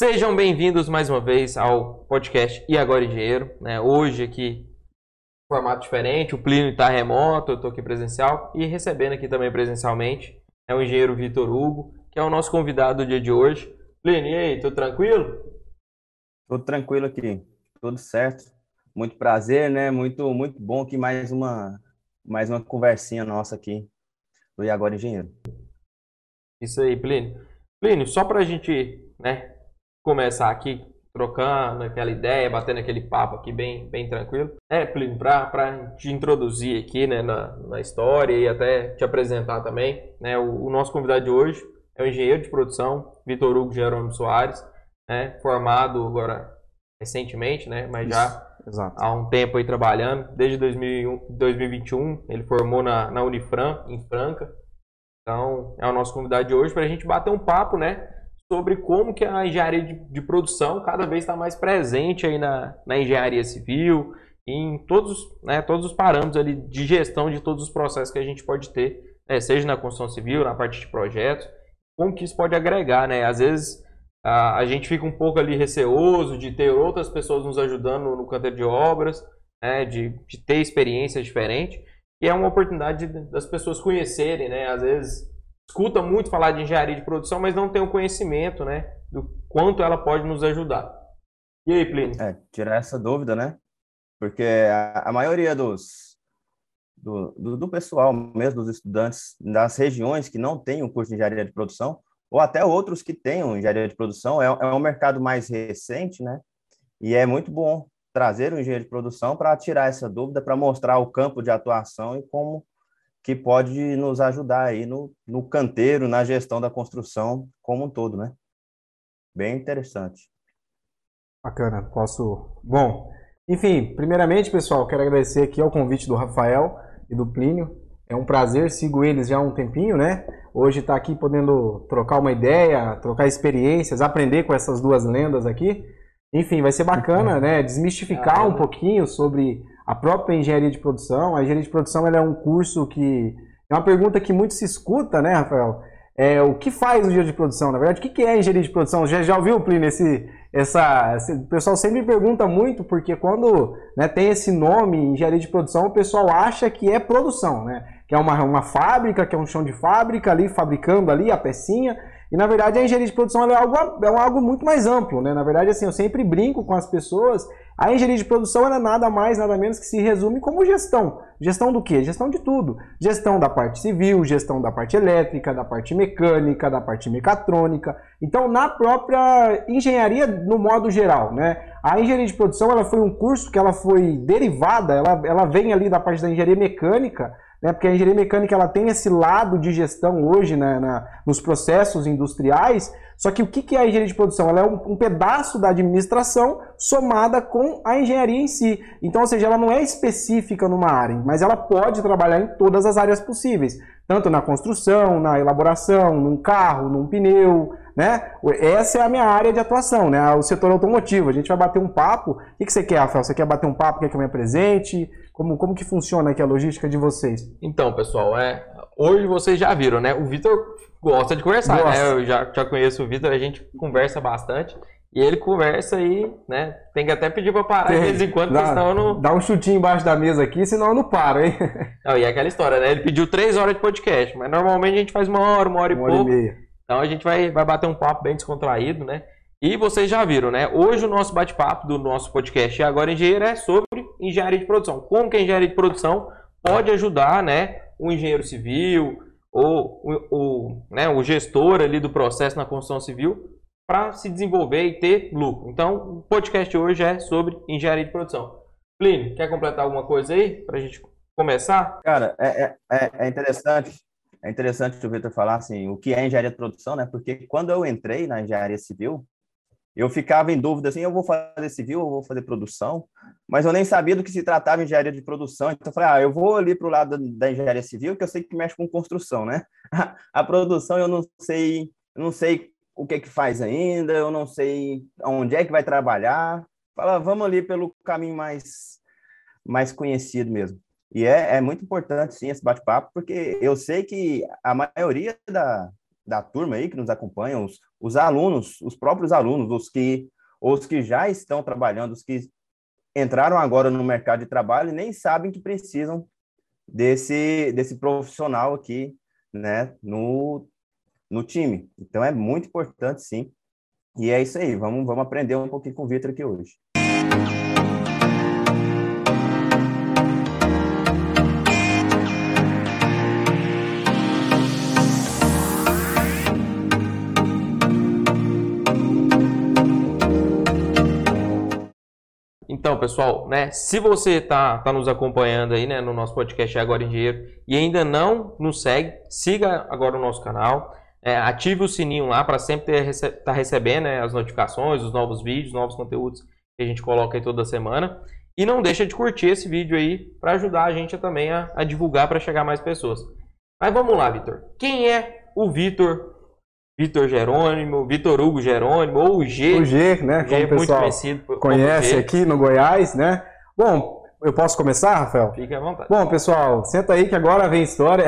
Sejam bem-vindos mais uma vez ao podcast E Agora Engenheiro. Né? Hoje aqui, formato diferente, o Plínio está remoto, eu estou aqui presencial e recebendo aqui também presencialmente é o engenheiro Vitor Hugo, que é o nosso convidado do dia de hoje. Plínio, e aí, tudo tranquilo? Tudo tranquilo aqui, tudo certo. Muito prazer, né? Muito, muito bom aqui mais uma, mais uma conversinha nossa aqui do E Agora Engenheiro. Isso aí, Plínio. Plínio, só para a gente né, começar aqui trocando aquela ideia, batendo aquele papo aqui bem, bem tranquilo. É, Plínio, para te introduzir aqui né, na, na história e até te apresentar também, né, o, o nosso convidado de hoje é o engenheiro de produção, Vitor Hugo Jerônimo Soares, né, formado agora recentemente, né, mas Isso, já exato. há um tempo aí trabalhando, desde 2001, 2021, ele formou na, na Unifran, em Franca, então é o nosso convidado de hoje para a gente bater um papo, né, sobre como que a engenharia de, de produção cada vez está mais presente aí na, na engenharia civil, em todos, né, todos os parâmetros ali de gestão de todos os processos que a gente pode ter, né, seja na construção civil, na parte de projetos, como que isso pode agregar, né? Às vezes a, a gente fica um pouco ali receoso de ter outras pessoas nos ajudando no, no canteiro de obras, né, de, de ter experiências diferentes, e é uma oportunidade das pessoas conhecerem, né? Às vezes escuta muito falar de engenharia de produção, mas não tem o conhecimento, né, do quanto ela pode nos ajudar. E aí, Plínio? É, tirar essa dúvida, né? Porque a, a maioria dos do, do, do, pessoal, mesmo dos estudantes das regiões que não têm o curso de engenharia de produção, ou até outros que tenham engenharia de produção, é, é um mercado mais recente, né? E é muito bom trazer o engenheiro de produção para tirar essa dúvida, para mostrar o campo de atuação e como que pode nos ajudar aí no, no canteiro, na gestão da construção como um todo, né? Bem interessante. Bacana, posso. Bom, enfim, primeiramente, pessoal, quero agradecer aqui ao convite do Rafael e do Plínio. É um prazer, sigo eles já há um tempinho, né? Hoje está aqui podendo trocar uma ideia, trocar experiências, aprender com essas duas lendas aqui. Enfim, vai ser bacana, né? Desmistificar um pouquinho sobre a própria engenharia de produção. A engenharia de produção é um curso que é uma pergunta que muito se escuta, né, Rafael? É, o que faz o engenheiro de produção? Na verdade, o que é engenharia de produção? Já, já ouviu, Plínio, esse, essa, esse, o pessoal sempre pergunta muito, porque quando né, tem esse nome, engenharia de produção, o pessoal acha que é produção, né? Que é uma, uma fábrica, que é um chão de fábrica ali, fabricando ali a pecinha, e na verdade a engenharia de produção é algo, é algo muito mais amplo, né? Na verdade, assim, eu sempre brinco com as pessoas. A engenharia de produção é nada mais, nada menos que se resume como gestão. Gestão do quê? Gestão de tudo. Gestão da parte civil, gestão da parte elétrica, da parte mecânica, da parte mecatrônica. Então, na própria engenharia no modo geral, né? A engenharia de produção ela foi um curso que ela foi derivada, ela, ela vem ali da parte da engenharia mecânica, né? Porque a engenharia mecânica ela tem esse lado de gestão hoje né, na, nos processos industriais. Só que o que é a engenharia de produção? Ela é um, um, pedaço da administração somada com a engenharia em si. Então, ou seja, ela não é específica numa área, mas ela pode trabalhar em todas as áreas possíveis, tanto na construção, na elaboração, num carro, num pneu, né? Essa é a minha área de atuação, né? O setor automotivo. A gente vai bater um papo. O que você quer, Rafael? Você quer bater um papo? Quer que eu me apresente? Como, como que funciona aqui a logística de vocês? Então, pessoal, é, hoje vocês já viram, né? O Vitor gosta de conversar, né? Gosta. né? Eu já, já conheço o Vitor, a gente conversa bastante. E ele conversa aí, né? Tem que até pedir pra parar Tem. de vez em quando, dá, senão não. Dá um chutinho embaixo da mesa aqui, senão eu não paro, hein? Não, e é aquela história, né? Ele pediu três horas de podcast, mas normalmente a gente faz uma hora, uma hora uma e pouco. Hora e meia. Então a gente vai, vai bater um papo bem descontraído, né? E vocês já viram, né? Hoje o nosso bate-papo do nosso podcast agora engenheiro é sobre engenharia de produção. Como que a engenharia de produção pode ajudar, né, o engenheiro civil ou o, o, né, o gestor ali do processo na construção civil para se desenvolver e ter lucro. Então, o podcast hoje é sobre engenharia de produção. Plínio, quer completar alguma coisa aí para a gente começar? Cara, é, é, é, é interessante é interessante o Vitor falar assim, o que é engenharia de produção, né? Porque quando eu entrei na engenharia civil, eu ficava em dúvida assim, eu vou fazer civil, eu vou fazer produção, mas eu nem sabia do que se tratava engenharia de produção. Então eu falei, ah, eu vou ali para o lado da engenharia civil, que eu sei que mexe com construção, né? A produção eu não sei, eu não sei o que é que faz ainda, eu não sei onde é que vai trabalhar. Fala, vamos ali pelo caminho mais mais conhecido mesmo. E é, é muito importante, sim, esse bate-papo, porque eu sei que a maioria da, da turma aí que nos acompanham, os, os alunos, os próprios alunos, os que, os que já estão trabalhando, os que entraram agora no mercado de trabalho nem sabem que precisam desse, desse profissional aqui, né, no, no time. Então é muito importante, sim. E é isso aí, vamos, vamos aprender um pouquinho com o Vitor aqui hoje. Então, pessoal, né, se você está tá nos acompanhando aí, né, no nosso podcast Agora em Dinheiro e ainda não nos segue, siga agora o nosso canal, é, ative o sininho lá para sempre estar tá recebendo né, as notificações, os novos vídeos, novos conteúdos que a gente coloca aí toda semana. E não deixa de curtir esse vídeo aí para ajudar a gente também a, a divulgar para chegar mais pessoas. Mas vamos lá, Vitor. Quem é o Vitor Vitor Jerônimo, Vitor Hugo Jerônimo, ou o G. O G, né? G, o pessoal conhecido conhece aqui no Goiás, né? Bom, eu posso começar, Rafael? Fique à vontade. Bom, pessoal, senta aí que agora vem história.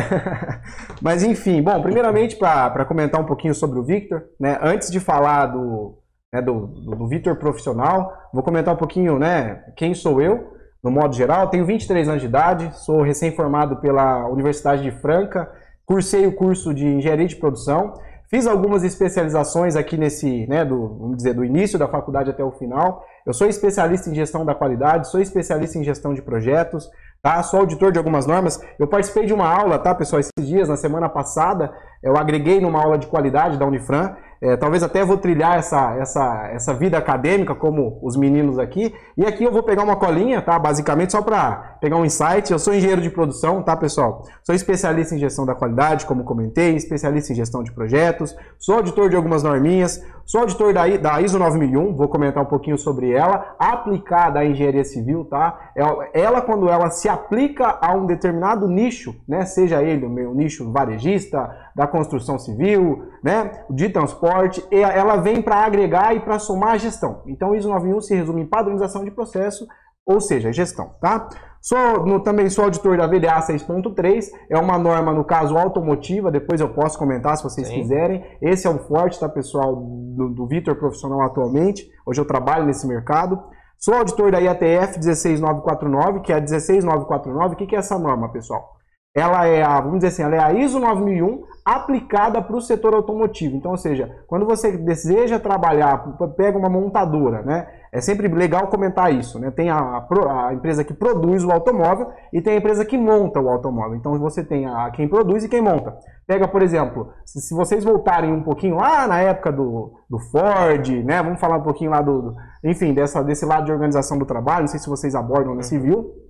Mas enfim, bom, primeiramente para comentar um pouquinho sobre o Victor, né? Antes de falar do, né, do, do, do Victor profissional, vou comentar um pouquinho, né? Quem sou eu, no modo geral. Tenho 23 anos de idade, sou recém-formado pela Universidade de Franca, cursei o curso de Engenharia de Produção Fiz algumas especializações aqui nesse, né, do, vamos dizer, do início da faculdade até o final. Eu sou especialista em gestão da qualidade, sou especialista em gestão de projetos, tá? Sou auditor de algumas normas. Eu participei de uma aula, tá, pessoal, esses dias, na semana passada, eu agreguei numa aula de qualidade da Unifran. É, talvez até vou trilhar essa, essa, essa vida acadêmica como os meninos aqui. E aqui eu vou pegar uma colinha, tá? Basicamente só para pegar um insight. Eu sou engenheiro de produção, tá, pessoal? Sou especialista em gestão da qualidade, como comentei, especialista em gestão de projetos, sou auditor de algumas norminhas, sou auditor da, da ISO 9001, vou comentar um pouquinho sobre ela, aplicada à engenharia civil, tá? Ela, quando ela se aplica a um determinado nicho, né? Seja ele o meu nicho varejista, da construção civil, né, de transporte, ela vem para agregar e para somar a gestão. Então, ISO 9001 se resume em padronização de processo, ou seja, gestão, tá? Sou, no, também sou auditor da VDA 6.3, é uma norma, no caso, automotiva, depois eu posso comentar se vocês Sim. quiserem. Esse é o forte, tá, pessoal, do, do Vitor profissional atualmente. Hoje eu trabalho nesse mercado. Sou auditor da IATF 16949, que é a 16949. O que, que é essa norma, pessoal? Ela é a, vamos dizer assim, ela é a ISO 9001 aplicada para o setor automotivo. Então, ou seja, quando você deseja trabalhar, pega uma montadora, né? É sempre legal comentar isso, né? Tem a, a empresa que produz o automóvel e tem a empresa que monta o automóvel. Então, você tem a quem produz e quem monta. Pega, por exemplo, se, se vocês voltarem um pouquinho lá na época do, do Ford, né? Vamos falar um pouquinho lá do, do enfim, dessa, desse lado de organização do trabalho. Não sei se vocês abordam na civil.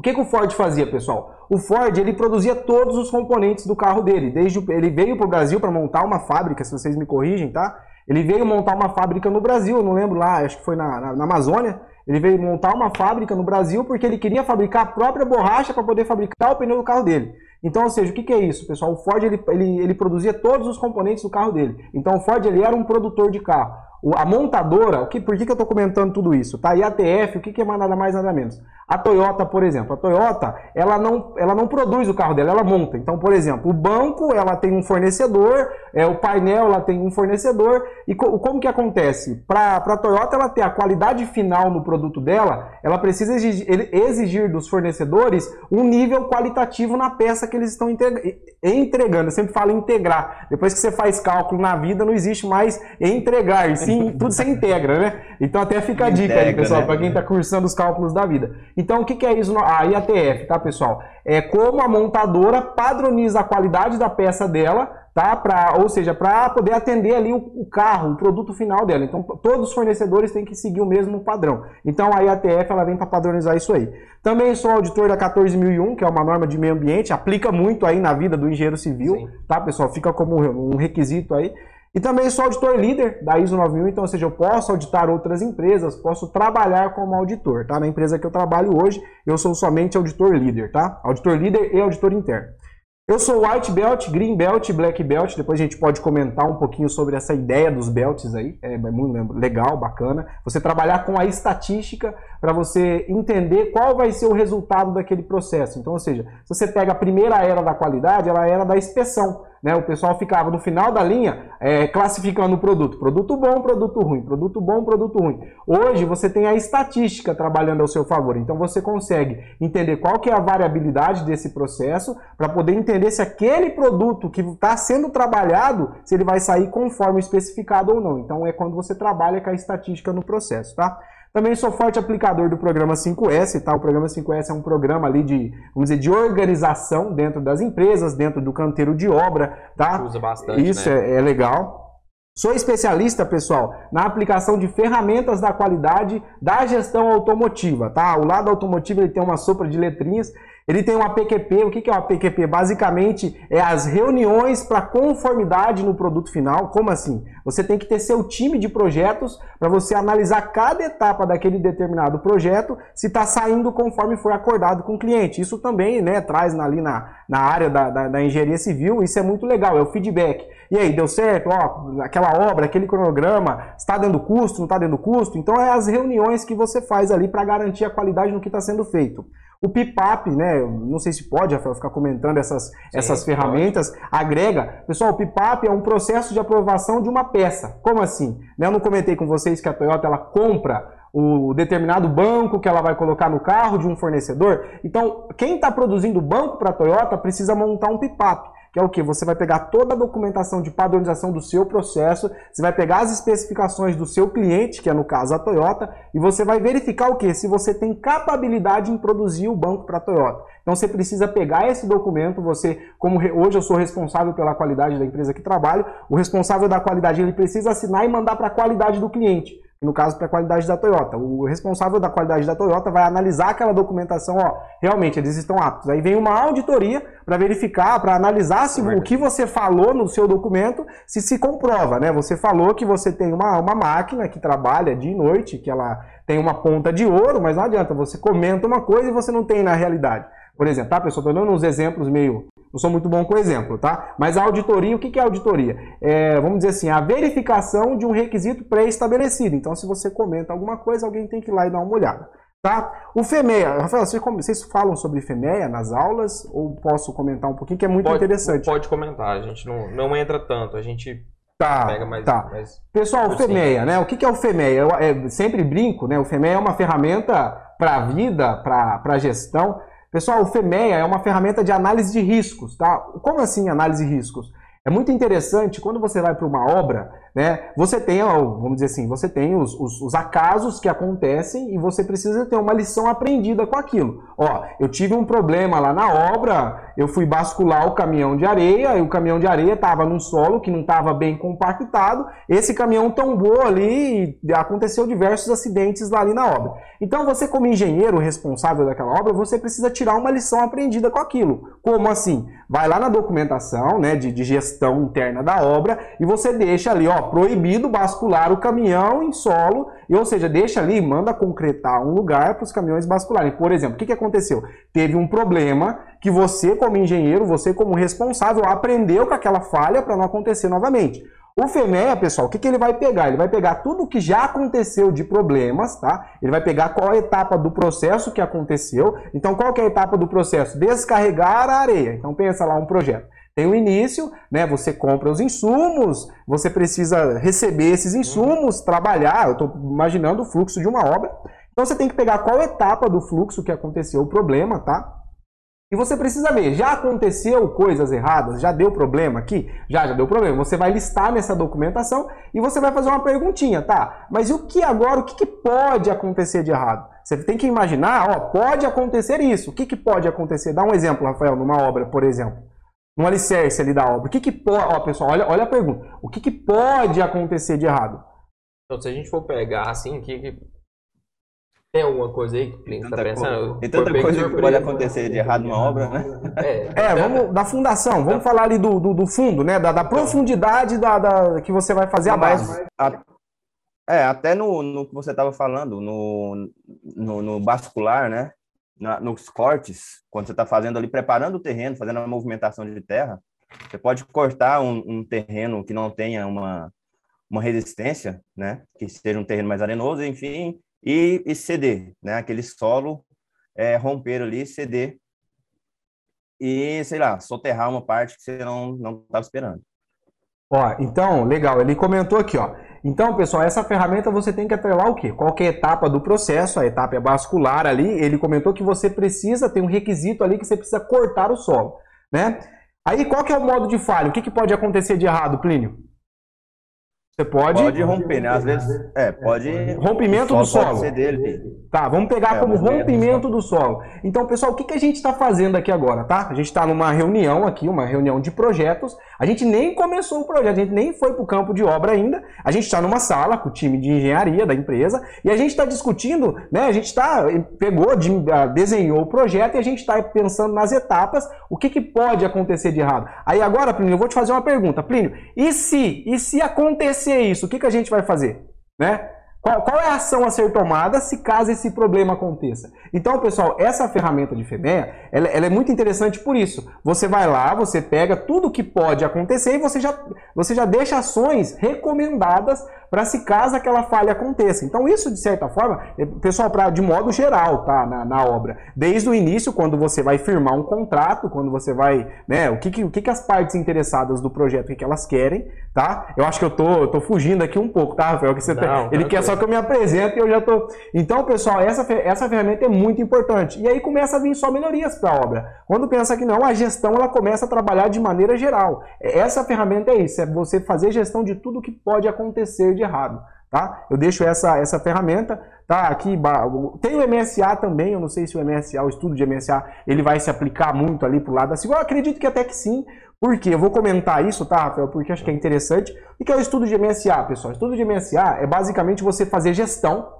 O que, que, o Ford fazia, pessoal? O Ford ele produzia todos os componentes do carro dele. Desde ele veio para o Brasil para montar uma fábrica, se vocês me corrigem, tá? Ele veio montar uma fábrica no Brasil, não lembro lá, acho que foi na, na, na Amazônia. Ele veio montar uma fábrica no Brasil porque ele queria fabricar a própria borracha para poder fabricar o pneu do carro dele. Então, ou seja, o que, que é isso, pessoal? O Ford ele, ele, ele produzia todos os componentes do carro dele. Então, o Ford ele era um produtor de carro. A montadora, o que, por que, que eu estou comentando tudo isso? Tá? E a TF, o que, que é nada mais nada menos? A Toyota, por exemplo, a Toyota, ela não, ela não produz o carro dela, ela monta. Então, por exemplo, o banco, ela tem um fornecedor, é, o painel, ela tem um fornecedor. E co como que acontece? Para a Toyota ela ter a qualidade final no produto dela, ela precisa exigir, exigir dos fornecedores um nível qualitativo na peça que eles estão entregando. Eu sempre falo integrar. Depois que você faz cálculo na vida, não existe mais entregar, e sim tudo se integra, né? Então até fica a dica aí, pessoal, né? para quem está cursando os cálculos da vida. Então, o que, que é isso? A IATF, tá, pessoal? É como a montadora padroniza a qualidade da peça dela, tá? Pra, ou seja, para poder atender ali o, o, carro, o produto final dela. Então, todos os fornecedores têm que seguir o mesmo padrão. Então, a IATF ela vem para padronizar isso aí. Também sou auditor da 14001, que é uma norma de meio ambiente, aplica muito aí na vida do engenheiro civil, Sim. tá, pessoal? Fica como um requisito aí. E também sou auditor líder da ISO 9000, então, ou seja, eu posso auditar outras empresas, posso trabalhar como auditor, tá? Na empresa que eu trabalho hoje, eu sou somente auditor líder, tá? Auditor líder e auditor interno. Eu sou White Belt, Green Belt, Black Belt. Depois a gente pode comentar um pouquinho sobre essa ideia dos belts aí. É muito legal, bacana. Você trabalhar com a estatística, para você entender qual vai ser o resultado daquele processo. Então, ou seja, se você pega a primeira era da qualidade, ela era da inspeção. Né? O pessoal ficava no final da linha é, classificando o produto. Produto bom, produto ruim. Produto bom, produto ruim. Hoje você tem a estatística trabalhando ao seu favor. Então você consegue entender qual que é a variabilidade desse processo para poder entender se aquele produto que está sendo trabalhado, se ele vai sair conforme especificado ou não. Então é quando você trabalha com a estatística no processo, tá? Também sou forte aplicador do programa 5S, tá? O programa 5S é um programa ali de, vamos dizer, de organização dentro das empresas, dentro do canteiro de obra, tá? Usa bastante, Isso né? é, é legal. Sou especialista, pessoal, na aplicação de ferramentas da qualidade da gestão automotiva, tá? O lado automotivo ele tem uma sopra de letrinhas ele tem uma PQP. O que é uma PQP? Basicamente é as reuniões para conformidade no produto final. Como assim? Você tem que ter seu time de projetos para você analisar cada etapa daquele determinado projeto se está saindo conforme foi acordado com o cliente. Isso também né, traz ali na, na área da, da, da engenharia civil. Isso é muito legal, é o feedback. E aí, deu certo? Ó, aquela obra, aquele cronograma, está dando custo, não está dando custo? Então é as reuniões que você faz ali para garantir a qualidade no que está sendo feito. O PIPAP, né? Não sei se pode, Rafael, ficar comentando essas, Sim, essas ferramentas. Pode. Agrega. Pessoal, o PIPAP é um processo de aprovação de uma peça. Como assim? Né, eu não comentei com vocês que a Toyota ela compra o determinado banco que ela vai colocar no carro de um fornecedor. Então, quem está produzindo banco para a Toyota precisa montar um PIPAP que é o que? Você vai pegar toda a documentação de padronização do seu processo, você vai pegar as especificações do seu cliente, que é no caso a Toyota, e você vai verificar o que? Se você tem capacidade em produzir o banco para a Toyota. Então você precisa pegar esse documento, você, como hoje eu sou responsável pela qualidade da empresa que trabalho, o responsável da qualidade ele precisa assinar e mandar para a qualidade do cliente no caso para a qualidade da Toyota. O responsável da qualidade da Toyota vai analisar aquela documentação, ó, realmente eles estão aptos. Aí vem uma auditoria para verificar, para analisar se é o que você falou no seu documento se se comprova, né? Você falou que você tem uma, uma máquina que trabalha dia e noite, que ela tem uma ponta de ouro, mas não adianta, você comenta uma coisa e você não tem na realidade. Por exemplo, tá, pessoal? Estou dando uns exemplos meio não sou muito bom com exemplo, tá? Mas a auditoria, o que é auditoria? É, vamos dizer assim, a verificação de um requisito pré-estabelecido. Então, se você comenta alguma coisa, alguém tem que ir lá e dar uma olhada. Tá? O FEMEA, Rafael, vocês falam sobre FEMEA nas aulas ou posso comentar um pouquinho que é muito pode, interessante? Pode comentar, a gente não, não entra tanto, a gente Tá, pega mais, tá. Mais Pessoal, o FEMEA, né? O que é o FEMEA? Eu, eu sempre brinco, né? O FEMEA é uma ferramenta para a vida, para gestão. Pessoal, o FEMEA é uma ferramenta de análise de riscos, tá? Como assim análise de riscos? É muito interessante quando você vai para uma obra, né? Você tem, vamos dizer assim, você tem os, os, os, acasos que acontecem e você precisa ter uma lição aprendida com aquilo. Ó, eu tive um problema lá na obra, eu fui bascular o caminhão de areia e o caminhão de areia estava num solo que não estava bem compactado. Esse caminhão tombou ali e aconteceu diversos acidentes lá ali na obra. Então você como engenheiro responsável daquela obra, você precisa tirar uma lição aprendida com aquilo. Como assim? Vai lá na documentação, né, de, de gestão interna da obra e você deixa ali, ó, proibido bascular o caminhão em solo, e, ou seja, deixa ali, manda concretar um lugar para os caminhões bascularem. Por exemplo, o que, que aconteceu? Teve um problema que você, como engenheiro, você, como responsável, aprendeu com aquela falha para não acontecer novamente. O FEMEA, pessoal, o que, que ele vai pegar? Ele vai pegar tudo o que já aconteceu de problemas, tá? Ele vai pegar qual etapa do processo que aconteceu. Então, qual que é a etapa do processo? Descarregar a areia. Então, pensa lá um projeto. Tem o início, né? Você compra os insumos, você precisa receber esses insumos, trabalhar. Eu estou imaginando o fluxo de uma obra. Então você tem que pegar qual etapa do fluxo que aconteceu o problema, tá? E você precisa ver, já aconteceu coisas erradas? Já deu problema aqui? Já, já deu problema. Você vai listar nessa documentação e você vai fazer uma perguntinha, tá? Mas e o que agora? O que, que pode acontecer de errado? Você tem que imaginar, ó, pode acontecer isso. O que, que pode acontecer? Dá um exemplo, Rafael, numa obra, por exemplo no alicerce ali da obra. O que que pode... Ó, pessoal, olha, olha a pergunta. O que que pode acontecer de errado? Então, se a gente for pegar assim, que, que... tem alguma coisa aí que o cliente está pensando? Tem tanta coisa que pode acontecer de errado numa obra, né? É, é vamos da fundação, vamos falar ali do, do, do fundo, né? Da, da profundidade da, da, que você vai fazer a base. A, é, até no, no que você estava falando, no, no, no bascular, né? Na, nos cortes, quando você está fazendo ali, preparando o terreno, fazendo a movimentação de terra, você pode cortar um, um, terreno que não tenha uma, uma resistência, né? Que seja um terreno mais arenoso, enfim, e, e ceder, né? Aquele solo é, romper ali, ceder e, sei lá, soterrar uma parte que você não não estava esperando. Ó, então, legal, ele comentou aqui, ó. Então, pessoal, essa ferramenta você tem que atrelar o quê? Qualquer etapa do processo, a etapa é bascular ali, ele comentou que você precisa, tem um requisito ali que você precisa cortar o solo, né? Aí, qual que é o modo de falha? O que, que pode acontecer de errado, Plínio? Você pode. Pode romper, né? Às vezes. É, pode. Rompimento do solo. Tá, vamos pegar é, como rompimento do solo. Então, pessoal, o que, que a gente está fazendo aqui agora, tá? A gente está numa reunião aqui, uma reunião de projetos. A gente nem começou o projeto, a gente nem foi para o campo de obra ainda. A gente está numa sala com o time de engenharia da empresa e a gente está discutindo, né? A gente está pegou, desenhou o projeto e a gente está pensando nas etapas, o que, que pode acontecer de errado. Aí agora, Plínio, eu vou te fazer uma pergunta, Plínio. E se, e se acontecer isso, o que, que a gente vai fazer? Né? Qual, qual, é a ação a ser tomada se caso esse problema aconteça? Então, pessoal, essa ferramenta de FEMEA, ela, ela, é muito interessante por isso. Você vai lá, você pega tudo que pode acontecer e você já, você já deixa ações recomendadas para se caso aquela falha aconteça. Então, isso, de certa forma, é, pessoal, pra, de modo geral, tá, na, na, obra. Desde o início, quando você vai firmar um contrato, quando você vai, né, o que, que, o que, que as partes interessadas do projeto, o que, que elas querem, tá? Eu acho que eu tô, eu tô fugindo aqui um pouco, tá, Rafael? Que você tá, Não, tá, ele quer só que eu me apresente e eu já tô... Então, pessoal, essa, essa ferramenta é muito importante. E aí começa a vir só melhorias para a obra. Quando pensa que não, a gestão, ela começa a trabalhar de maneira geral. Essa ferramenta é isso, é você fazer gestão de tudo que pode acontecer de errado. Tá? Eu deixo essa, essa ferramenta, tá? Aqui tem o MSA também, eu não sei se o MSA, o estudo de MSA, ele vai se aplicar muito ali pro lado da segurança. Eu acredito que até que sim. Por quê? Eu vou comentar isso, tá, Rafael? Porque acho que é interessante. O que é o estudo de MSA, pessoal? O estudo de MSA é basicamente você fazer gestão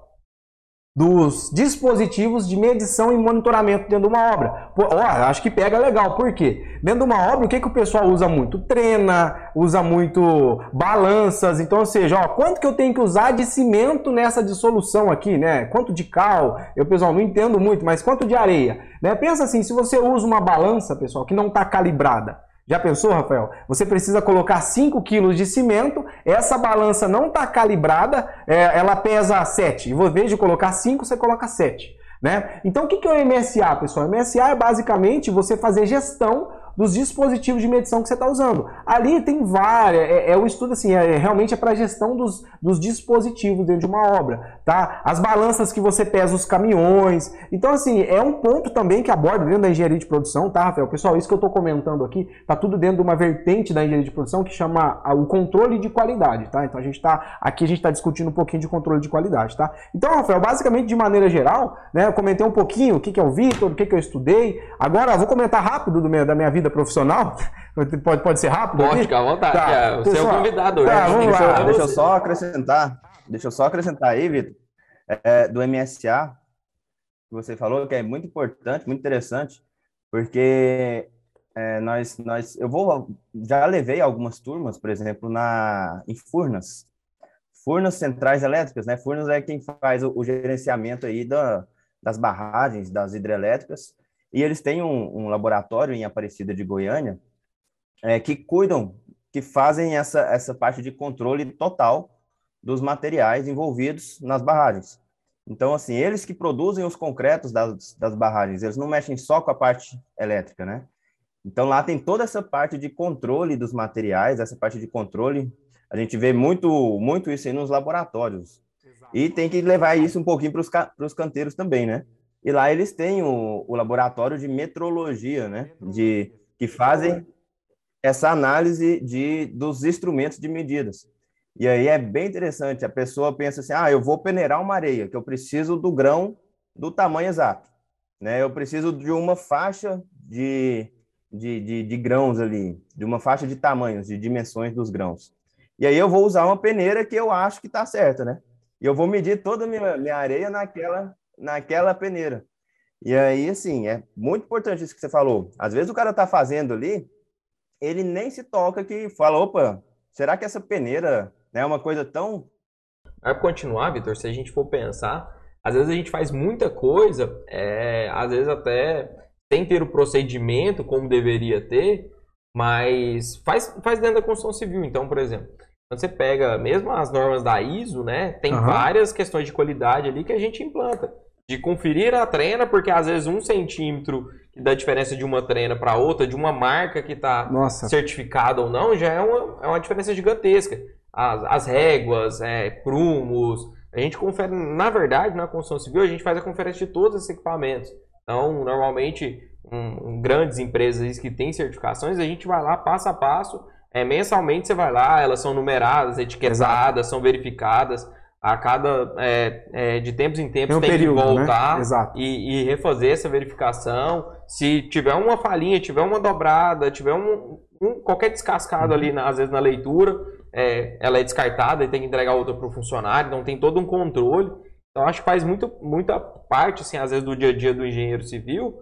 dos dispositivos de medição e monitoramento dentro de uma obra. Pô, ó, acho que pega legal, por quê? Dentro de uma obra, o que, que o pessoal usa muito? Trena, usa muito balanças, então, ou seja, ó, quanto que eu tenho que usar de cimento nessa dissolução aqui, né? Quanto de cal? Eu, pessoal, não entendo muito, mas quanto de areia? Né? Pensa assim, se você usa uma balança, pessoal, que não está calibrada, já pensou, Rafael? Você precisa colocar 5 quilos de cimento, essa balança não está calibrada, é, ela pesa 7. Em vez de colocar 5, você coloca 7. Né? Então, o que é o MSA, pessoal? O MSA é basicamente você fazer gestão dos dispositivos de medição que você está usando. Ali tem várias, é, é um estudo assim, é, realmente é para gestão dos, dos dispositivos dentro de uma obra, tá? As balanças que você pesa os caminhões. Então, assim, é um ponto também que aborda dentro da engenharia de produção, tá, Rafael? Pessoal, isso que eu estou comentando aqui, tá tudo dentro de uma vertente da engenharia de produção que chama o controle de qualidade, tá? Então a gente está aqui a gente está discutindo um pouquinho de controle de qualidade, tá? Então, Rafael, basicamente de maneira geral, né, eu comentei um pouquinho o que, que é o Vitor, o que, que eu estudei. Agora, vou comentar rápido do meu, da minha vida profissional. Pode, pode ser rápido? Pode, ficar à vontade. Tá. É, você Pessoal, é o convidado. Tá, vamos deixa, lá. deixa eu só acrescentar. Deixa eu só acrescentar aí, Vitor, é, do MSA, que você falou, que é muito importante, muito interessante, porque é, nós, nós, eu vou, já levei algumas turmas, por exemplo, na, em Furnas, Furnas Centrais Elétricas, né? Furnas é quem faz o, o gerenciamento aí da, das barragens, das hidrelétricas, e eles têm um, um laboratório em Aparecida de Goiânia é, que cuidam, que fazem essa, essa parte de controle total dos materiais envolvidos nas barragens. Então, assim, eles que produzem os concretos das, das barragens, eles não mexem só com a parte elétrica, né? Então, lá tem toda essa parte de controle dos materiais, essa parte de controle. A gente vê muito, muito isso aí nos laboratórios. Exato. E tem que levar isso um pouquinho para os canteiros também, né? E lá eles têm o, o laboratório de metrologia, né? De, que fazem essa análise de, dos instrumentos de medidas. E aí é bem interessante. A pessoa pensa assim: ah, eu vou peneirar uma areia, que eu preciso do grão do tamanho exato. Né? Eu preciso de uma faixa de, de, de, de grãos ali, de uma faixa de tamanhos, de dimensões dos grãos. E aí eu vou usar uma peneira que eu acho que está certa, né? E eu vou medir toda a minha, minha areia naquela, naquela peneira. E aí, assim, é muito importante isso que você falou. Às vezes o cara tá fazendo ali, ele nem se toca que fala, opa, será que essa peneira né, é uma coisa tão... Vai continuar, Vitor, se a gente for pensar, às vezes a gente faz muita coisa, é, às vezes até sem ter o procedimento como deveria ter, mas faz, faz dentro da construção civil. Então, por exemplo, Quando você pega mesmo as normas da ISO, né, tem Aham. várias questões de qualidade ali que a gente implanta. De conferir a trena, porque às vezes um centímetro que dá diferença de uma trena para outra, de uma marca que está certificada ou não, já é uma, é uma diferença gigantesca. As, as réguas, é, prumos, a gente confere, na verdade, na construção civil, a gente faz a conferência de todos esses equipamentos. Então, normalmente, um, um, grandes empresas que têm certificações, a gente vai lá passo a passo, é, mensalmente você vai lá, elas são numeradas, etiquetadas, são verificadas. A cada, é, é, de tempos em tempos, tem um tem período, que voltar né? E, e refazer essa verificação. Se tiver uma falhinha, tiver uma dobrada, tiver um, um- qualquer descascado ali, na- às vezes na leitura, é, ela é descartada e tem que entregar outra para o funcionário, então tem todo um controle. Então acho que faz muito, muita parte, assim, às vezes, do dia a dia do engenheiro civil,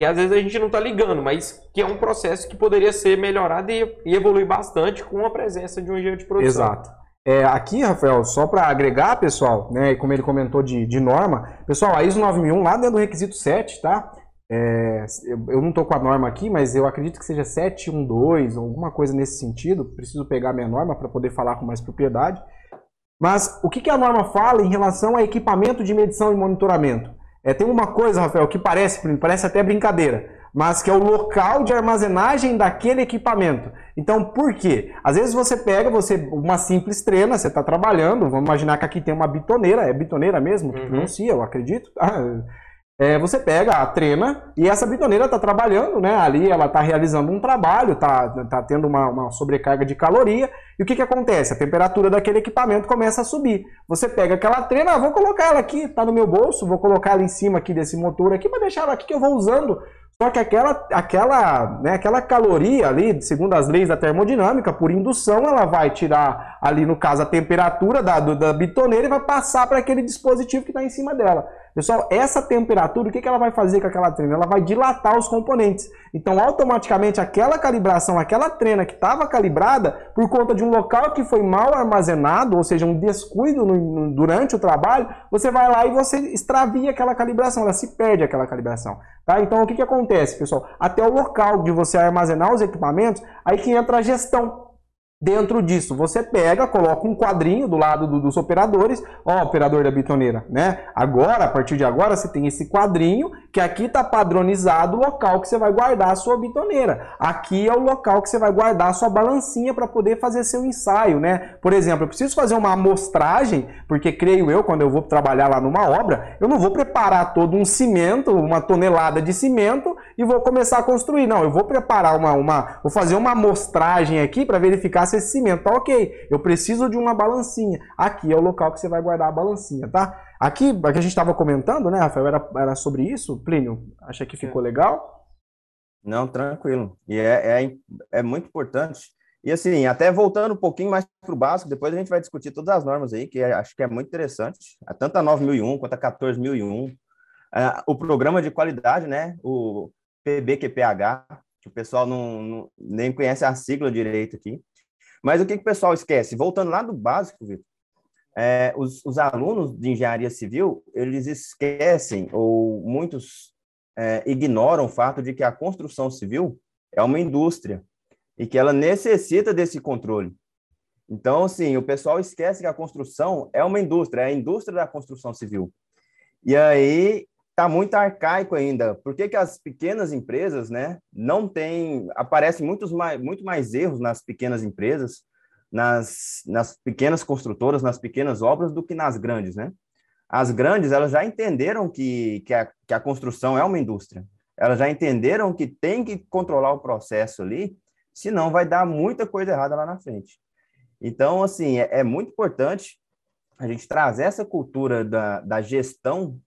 que às vezes a gente não está ligando, mas que é um processo que poderia ser melhorado e, e evoluir bastante com a presença de um engenheiro de produção. Exato. É, aqui, Rafael, só para agregar, pessoal, né, como ele comentou de, de norma, pessoal, a ISO 9001 lá dentro do requisito 7, tá? É, eu- não estou com a norma aqui, mas eu acredito que seja 712, alguma coisa nesse sentido. Preciso pegar minha norma para poder falar com mais propriedade. Mas o que, que a norma fala em relação a equipamento de medição e monitoramento? É, tem uma coisa, Rafael, que parece, parece até brincadeira, mas que é o local de armazenagem daquele equipamento. Então, por quê? Às vezes você pega você uma simples trena, você está trabalhando, vamos imaginar que aqui tem uma bitoneira, é bitoneira mesmo que Uhum. pronuncia, eu acredito. Ah, é, você pega a trena e essa bitoneira está trabalhando, né? Ali ela está realizando um trabalho, está tá tendo uma, uma sobrecarga de caloria. E o que, que acontece? A temperatura daquele equipamento começa a subir. Você pega aquela trena, ah, vou colocar ela aqui, está no meu bolso, vou colocar ela em cima aqui desse motor aqui para deixar ela aqui que eu vou usando. Só que aquela, aquela, né, aquela caloria ali, segundo as leis da termodinâmica, por indução, ela vai tirar ali, no caso, a temperatura da, do- da bitoneira e vai passar para aquele dispositivo que está em cima dela. Pessoal, essa temperatura, o que, que ela vai fazer com aquela trena? Ela vai dilatar os componentes. Então, automaticamente, aquela calibração, aquela trena que estava calibrada, por conta de um local que foi mal armazenado, ou seja, um descuido no- no- durante o trabalho, você vai lá e você extravia aquela calibração, ela se perde aquela calibração. Tá? Então, o que, que acontece, pessoal? Até o local de você armazenar os equipamentos, aí que entra a gestão. Dentro disso, você pega, coloca um quadrinho do lado do- dos operadores, ó, operador da bitoneira, né? Agora, a partir de agora, você tem esse quadrinho que aqui está padronizado o local que você vai guardar a sua bitoneira. Aqui é o local que você vai guardar a sua balancinha para poder fazer seu ensaio, né? Por exemplo, eu preciso fazer uma amostragem, porque creio eu, quando eu vou trabalhar lá numa obra, eu não vou preparar todo um cimento, uma tonelada de cimento e vou começar a construir. Não, eu vou preparar uma, uma vou fazer uma amostragem aqui para verificar se cimento tá ok. Eu preciso de uma balancinha. Aqui é o local que você vai guardar a balancinha, tá? Aqui, a que a gente estava comentando, né, Rafael, era, era sobre isso. Plínio, acha que ficou legal? Não, tranquilo. E é, é, é muito importante. E assim, até voltando um pouquinho mais para o básico, depois a gente vai discutir todas as normas aí, que é- acho que é muito interessante. Tanto a 9001 quanto a 14001. Ah, o programa de qualidade, né? O PBQPH, que o pessoal não, não- nem conhece a sigla direito aqui. Mas o que, que o pessoal esquece? Voltando lá do básico, Vitor, é, os, os alunos de engenharia civil, eles esquecem, ou muitos é, ignoram o fato de que a construção civil é uma indústria e que ela necessita desse controle. Então, assim, o pessoal esquece que a construção é uma indústria, é a indústria da construção civil. E aí está muito arcaico ainda. Por que, que as pequenas empresas, né, não têm, aparecem muitos mais, muito mais erros nas pequenas empresas, nas, nas pequenas construtoras, nas pequenas obras, do que nas grandes, né? As grandes, elas já entenderam que, que, a, que a construção é uma indústria. Elas já entenderam que tem que controlar o processo ali, senão vai dar muita coisa errada lá na frente. Então, assim, é, é muito importante a gente trazer essa cultura da, da gestão,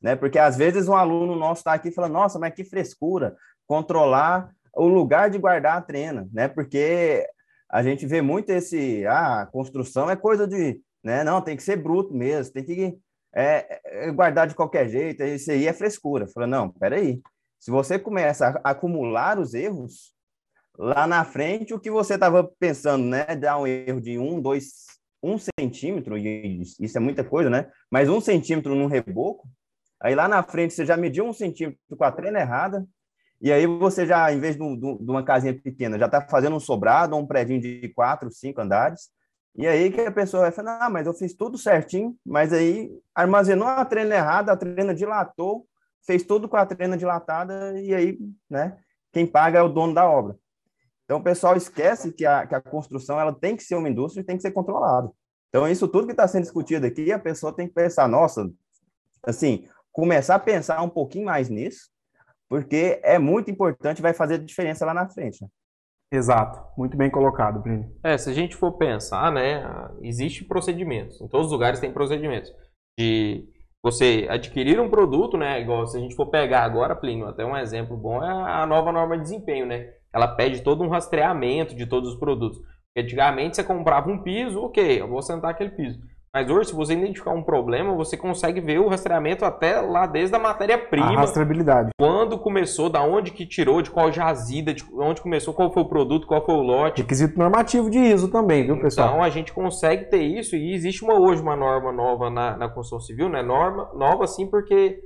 né? Porque às vezes um aluno nosso está aqui falando, nossa, mas que frescura, controlar o lugar de guardar a trena, né? Porque a gente vê muito esse, ah, construção é coisa de, né? Não, tem que ser bruto mesmo, tem que é, é, guardar de qualquer jeito, isso aí é frescura. Fala, não, peraí, se você começa a acumular os erros, lá na frente, o que você estava pensando, né? Dar um erro de um, dois, um centímetro, e isso é muita coisa, né? Mas um centímetro num reboco, aí lá na frente você já mediu um centímetro com a trena errada, e aí você já, em vez de, um- uma casinha pequena, já está fazendo um sobrado, um prédio de quatro, cinco andares, E aí que a pessoa vai falar, ah, mas eu fiz tudo certinho, mas aí armazenou a trena errada, a trena dilatou, fez tudo com a trena dilatada, e aí, né, quem paga é o dono da obra. Então o pessoal esquece que a, que a construção ela tem que ser uma indústria e tem que ser controlada. Então isso tudo que está sendo discutido aqui, a pessoa tem que pensar, nossa, assim, começar a pensar um pouquinho mais nisso, porque é muito importante, vai fazer diferença lá na frente. Né? Exato, muito bem colocado, Plínio. É, se a gente for pensar, né, existe procedimentos, em todos os lugares tem procedimentos de você adquirir um produto, né, igual se a gente for pegar agora, Plínio, até um exemplo bom é a nova norma de desempenho, né, ela pede todo um rastreamento de todos os produtos. Antigamente você comprava um piso, ok, eu vou sentar aquele piso. Mas hoje, se você identificar um problema, você consegue ver o rastreamento até lá desde a matéria-prima. A rastreabilidade. Quando começou, da onde que tirou, de qual jazida, de onde começou, qual foi o produto, qual foi o lote. Requisito normativo de ISO também, viu, pessoal? Então, a gente consegue ter isso e existe uma, hoje uma norma nova na, na construção civil, né? Norma nova, sim, porque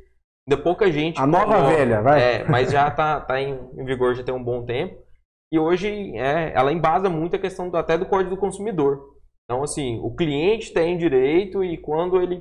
de pouca gente... A nova nova, velha, vai. É, mas já está tá em, em vigor já tem um bom tempo. E hoje é, ela embasa muito a questão do, até do código do consumidor. Então, assim, o cliente tem direito e quando ele,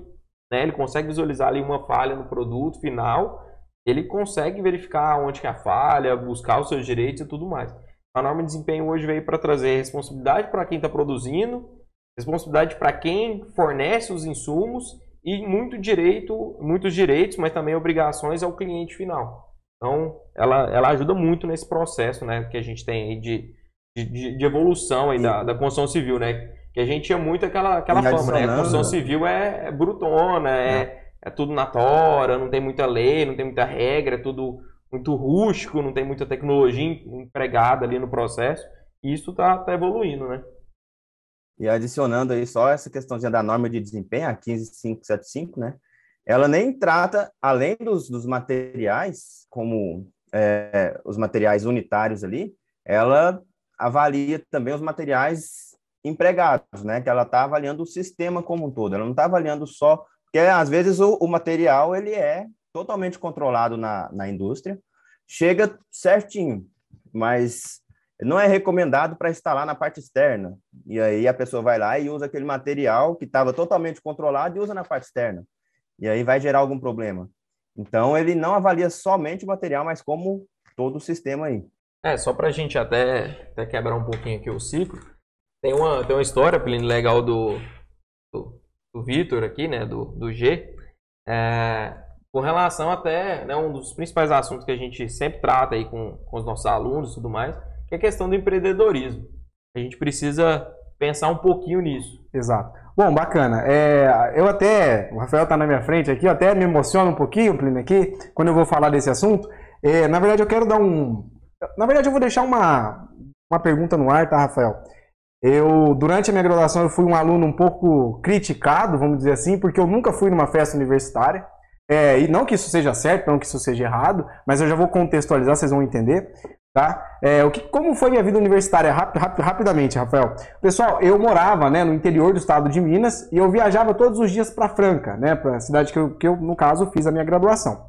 né, ele consegue visualizar ali uma falha no produto final, ele consegue verificar onde que é a falha, buscar os seus direitos e tudo mais. A norma de desempenho hoje veio para trazer responsabilidade para quem está produzindo, responsabilidade para quem fornece os insumos e muito direito, muitos direitos, mas também obrigações ao cliente final. Então, ela, ela ajuda muito nesse processo né, que a gente tem aí de, de, de evolução aí da, da construção civil, né? Que a gente tinha muito aquela, aquela fama, né? A construção civil é, é brutona, é, é. é, tudo na tora, não tem muita lei, não tem muita regra, é tudo muito rústico, não tem muita tecnologia empregada ali no processo. E isso está tá evoluindo, né? E adicionando aí só essa questãozinha da norma de desempenho, a 15575, né? Ela nem trata, além dos, dos materiais, como é, os materiais unitários ali, ela avalia também os materiais empregados, né? Que ela está avaliando o sistema como um todo. Ela não está avaliando só, porque às vezes o, o, material ele é totalmente controlado na, na indústria, chega certinho, mas não é recomendado para instalar na parte externa. E aí a pessoa vai lá e usa aquele material que estava totalmente controlado e usa na parte externa. E aí vai gerar algum problema. Então ele não avalia somente o material, mas como todo o sistema aí. É, só para a gente até, até quebrar um pouquinho aqui o ciclo, tem uma, tem uma história, Plínio, legal do, do, do Vitor aqui, né? Do, do G. É, com relação até, né, um dos principais assuntos que a gente sempre trata aí com, com os nossos alunos e tudo mais, que é a questão do empreendedorismo. A gente precisa pensar um pouquinho nisso. Exato. Bom, bacana. É, eu até, o Rafael está na minha frente aqui, eu até me emociono um pouquinho, Plínio, aqui, quando eu vou falar desse assunto. É, na verdade, eu quero dar um... Na verdade, eu vou deixar uma, uma pergunta no ar, tá, Rafael? Eu, durante a minha graduação, eu fui um aluno um pouco criticado, vamos dizer assim, porque eu nunca fui numa festa universitária. É, e não que isso seja certo, não que isso seja errado, mas eu já vou contextualizar, vocês vão entender. Tá? É, o que, como foi minha vida universitária? Rap, rap, rapidamente, Rafael. Pessoal, eu morava né, no interior do estado de Minas e eu viajava todos os dias para Franca, né, para a cidade que eu, que eu, no caso, fiz a minha graduação.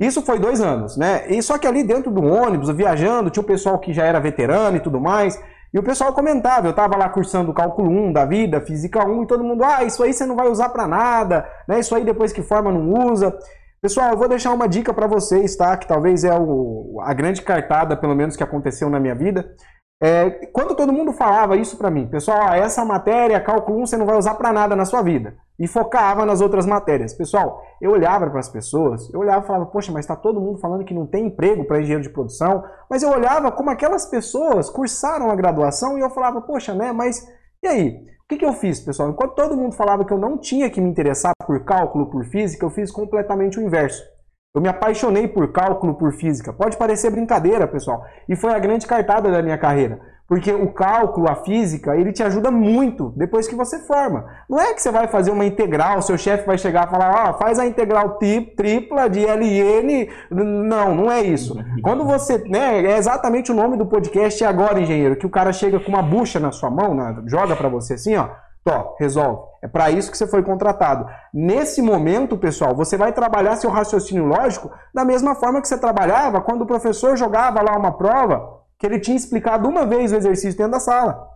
Isso foi dois anos, né? E só que ali dentro do ônibus, viajando, tinha o pessoal que já era veterano e tudo mais. E o pessoal comentava, eu estava lá cursando cálculo 1 da vida, física 1, e todo mundo, ah, isso aí você não vai usar para nada, né? Isso aí depois que forma não usa. Pessoal, eu vou deixar uma dica para vocês, tá? Que talvez é o, a grande cartada, pelo menos, que aconteceu na minha vida. É, quando todo mundo falava isso para mim, pessoal, ah, essa matéria, cálculo 1, você não vai usar para nada na sua vida e focava nas outras matérias. Pessoal, eu olhava para as pessoas, eu olhava e falava, poxa, mas está todo mundo falando que não tem emprego para engenheiro de produção, mas eu olhava como aquelas pessoas cursaram a graduação e eu falava, poxa, né, mas e aí? O que, que eu fiz, pessoal? Enquanto todo mundo falava que eu não tinha que me interessar por cálculo, por física, eu fiz completamente o inverso. Eu me apaixonei por cálculo, por física. Pode parecer brincadeira, pessoal. E foi a grande cartada da minha carreira. Porque o cálculo, a física, ele te ajuda muito depois que você forma. Não é que você vai fazer uma integral, seu chefe vai chegar e falar, ah, faz a integral tripla de LN. Não, não é isso. Quando você, né, é exatamente o nome do podcast agora, engenheiro, que o cara chega com uma bucha na sua mão, né, joga para você assim, ó, Tó, resolve. É para isso que você foi contratado. Nesse momento, pessoal, você vai trabalhar seu raciocínio lógico da mesma forma que você trabalhava quando o professor jogava lá uma prova que ele tinha explicado uma vez o exercício dentro da sala.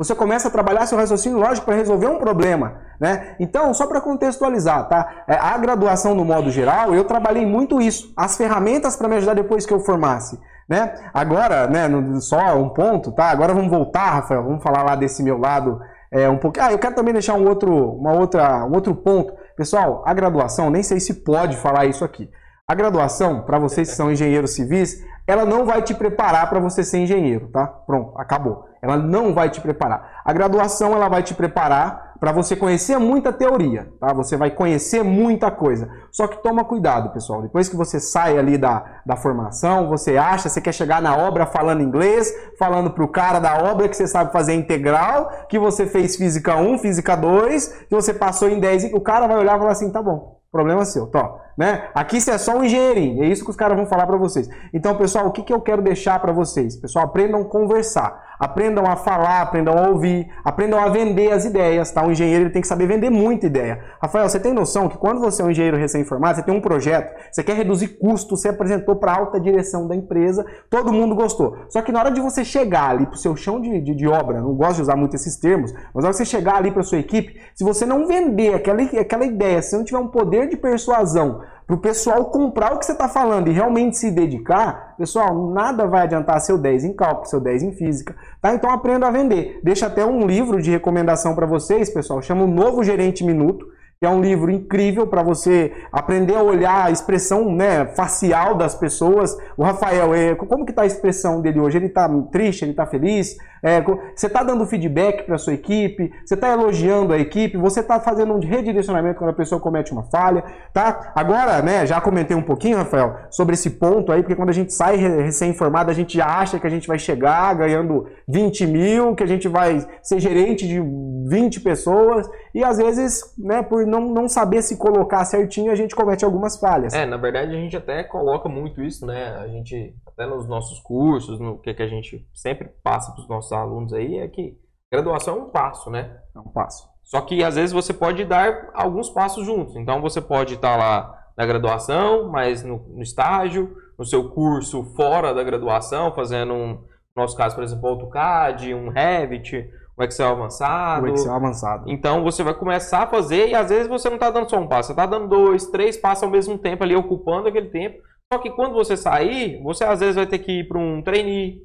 Você começa a trabalhar seu raciocínio lógico para resolver um problema, né? Então, só para contextualizar, tá? É, a graduação no modo geral, eu trabalhei muito isso, as ferramentas para me ajudar depois que eu formasse, né? Agora, né, só um ponto, tá? Agora vamos voltar, Rafael, vamos falar lá desse meu lado é, um pouco. Ah, eu quero também deixar um outro, uma outra, um outro ponto. Pessoal, a graduação, nem sei se pode falar isso aqui. A graduação, para vocês que são engenheiros civis, ela não vai te preparar para você ser engenheiro, tá? Pronto, acabou. Ela não vai te preparar. A graduação ela vai te preparar para você conhecer muita teoria, tá? Você vai conhecer muita coisa. Só que toma cuidado, pessoal. Depois que você sai ali da, da formação, você acha, você quer chegar na obra falando inglês, falando pro cara da obra que você sabe fazer integral, que você fez física 1, física 2, que você passou em 10, o cara vai olhar e falar assim, tá bom, problema seu, tá? Né? Aqui você é só um engenheirinho, é isso que os caras vão falar para vocês. Então, pessoal, o que, que eu quero deixar para vocês? Pessoal, aprendam a conversar, aprendam a falar, aprendam a ouvir, aprendam a vender as ideias, tá? O engenheiro ele tem que saber vender muita ideia. Rafael, você tem noção que quando você é um engenheiro recém-formado, você tem um projeto, você quer reduzir custos, você apresentou para alta direção da empresa, todo mundo gostou. Só que na hora de você chegar ali para o seu chão de, de, de, obra, não gosto de usar muito esses termos, mas na hora de você chegar ali para sua equipe, se você não vender aquela, aquela ideia, se não tiver um poder de persuasão para o pessoal comprar o que você está falando e realmente se dedicar, pessoal, nada vai adiantar seu 10 em cálculo, seu 10 em física, tá? Então aprenda a vender. Deixa até um livro de recomendação para vocês, pessoal, chama o Novo Gerente Minuto que é um livro incrível para você aprender a olhar a expressão né, facial das pessoas. O Rafael, é, como que está a expressão dele hoje? Ele está triste? Ele está feliz? É, você está dando feedback para a sua equipe? Você está elogiando a equipe? Você está fazendo um redirecionamento quando a pessoa comete uma falha? Tá? Agora, né, já comentei um pouquinho, Rafael, sobre esse ponto aí, porque quando a gente sai recém-formado, a gente já acha que a gente vai chegar ganhando 20 mil, que a gente vai ser gerente de 20 pessoas, e às vezes, né, por não, não saber se colocar certinho, a gente comete algumas falhas. É, na verdade a gente até coloca muito isso, né? A gente, até nos nossos cursos, no que, que a gente sempre passa para os nossos alunos aí, é que graduação é um passo, né? É um passo. Só que às vezes você pode dar alguns passos juntos. Então você pode estar lá na graduação, mas no, no estágio, no seu curso fora da graduação, fazendo um, no nosso caso, por exemplo, AutoCAD, um Revit, o Excel avançado. O Excel avançado. Então você vai começar a fazer e às vezes você não está dando só um passo, você está dando dois, três passos ao mesmo tempo ali, ocupando aquele tempo. Só que quando você sair, você às vezes vai ter que ir para um trainee,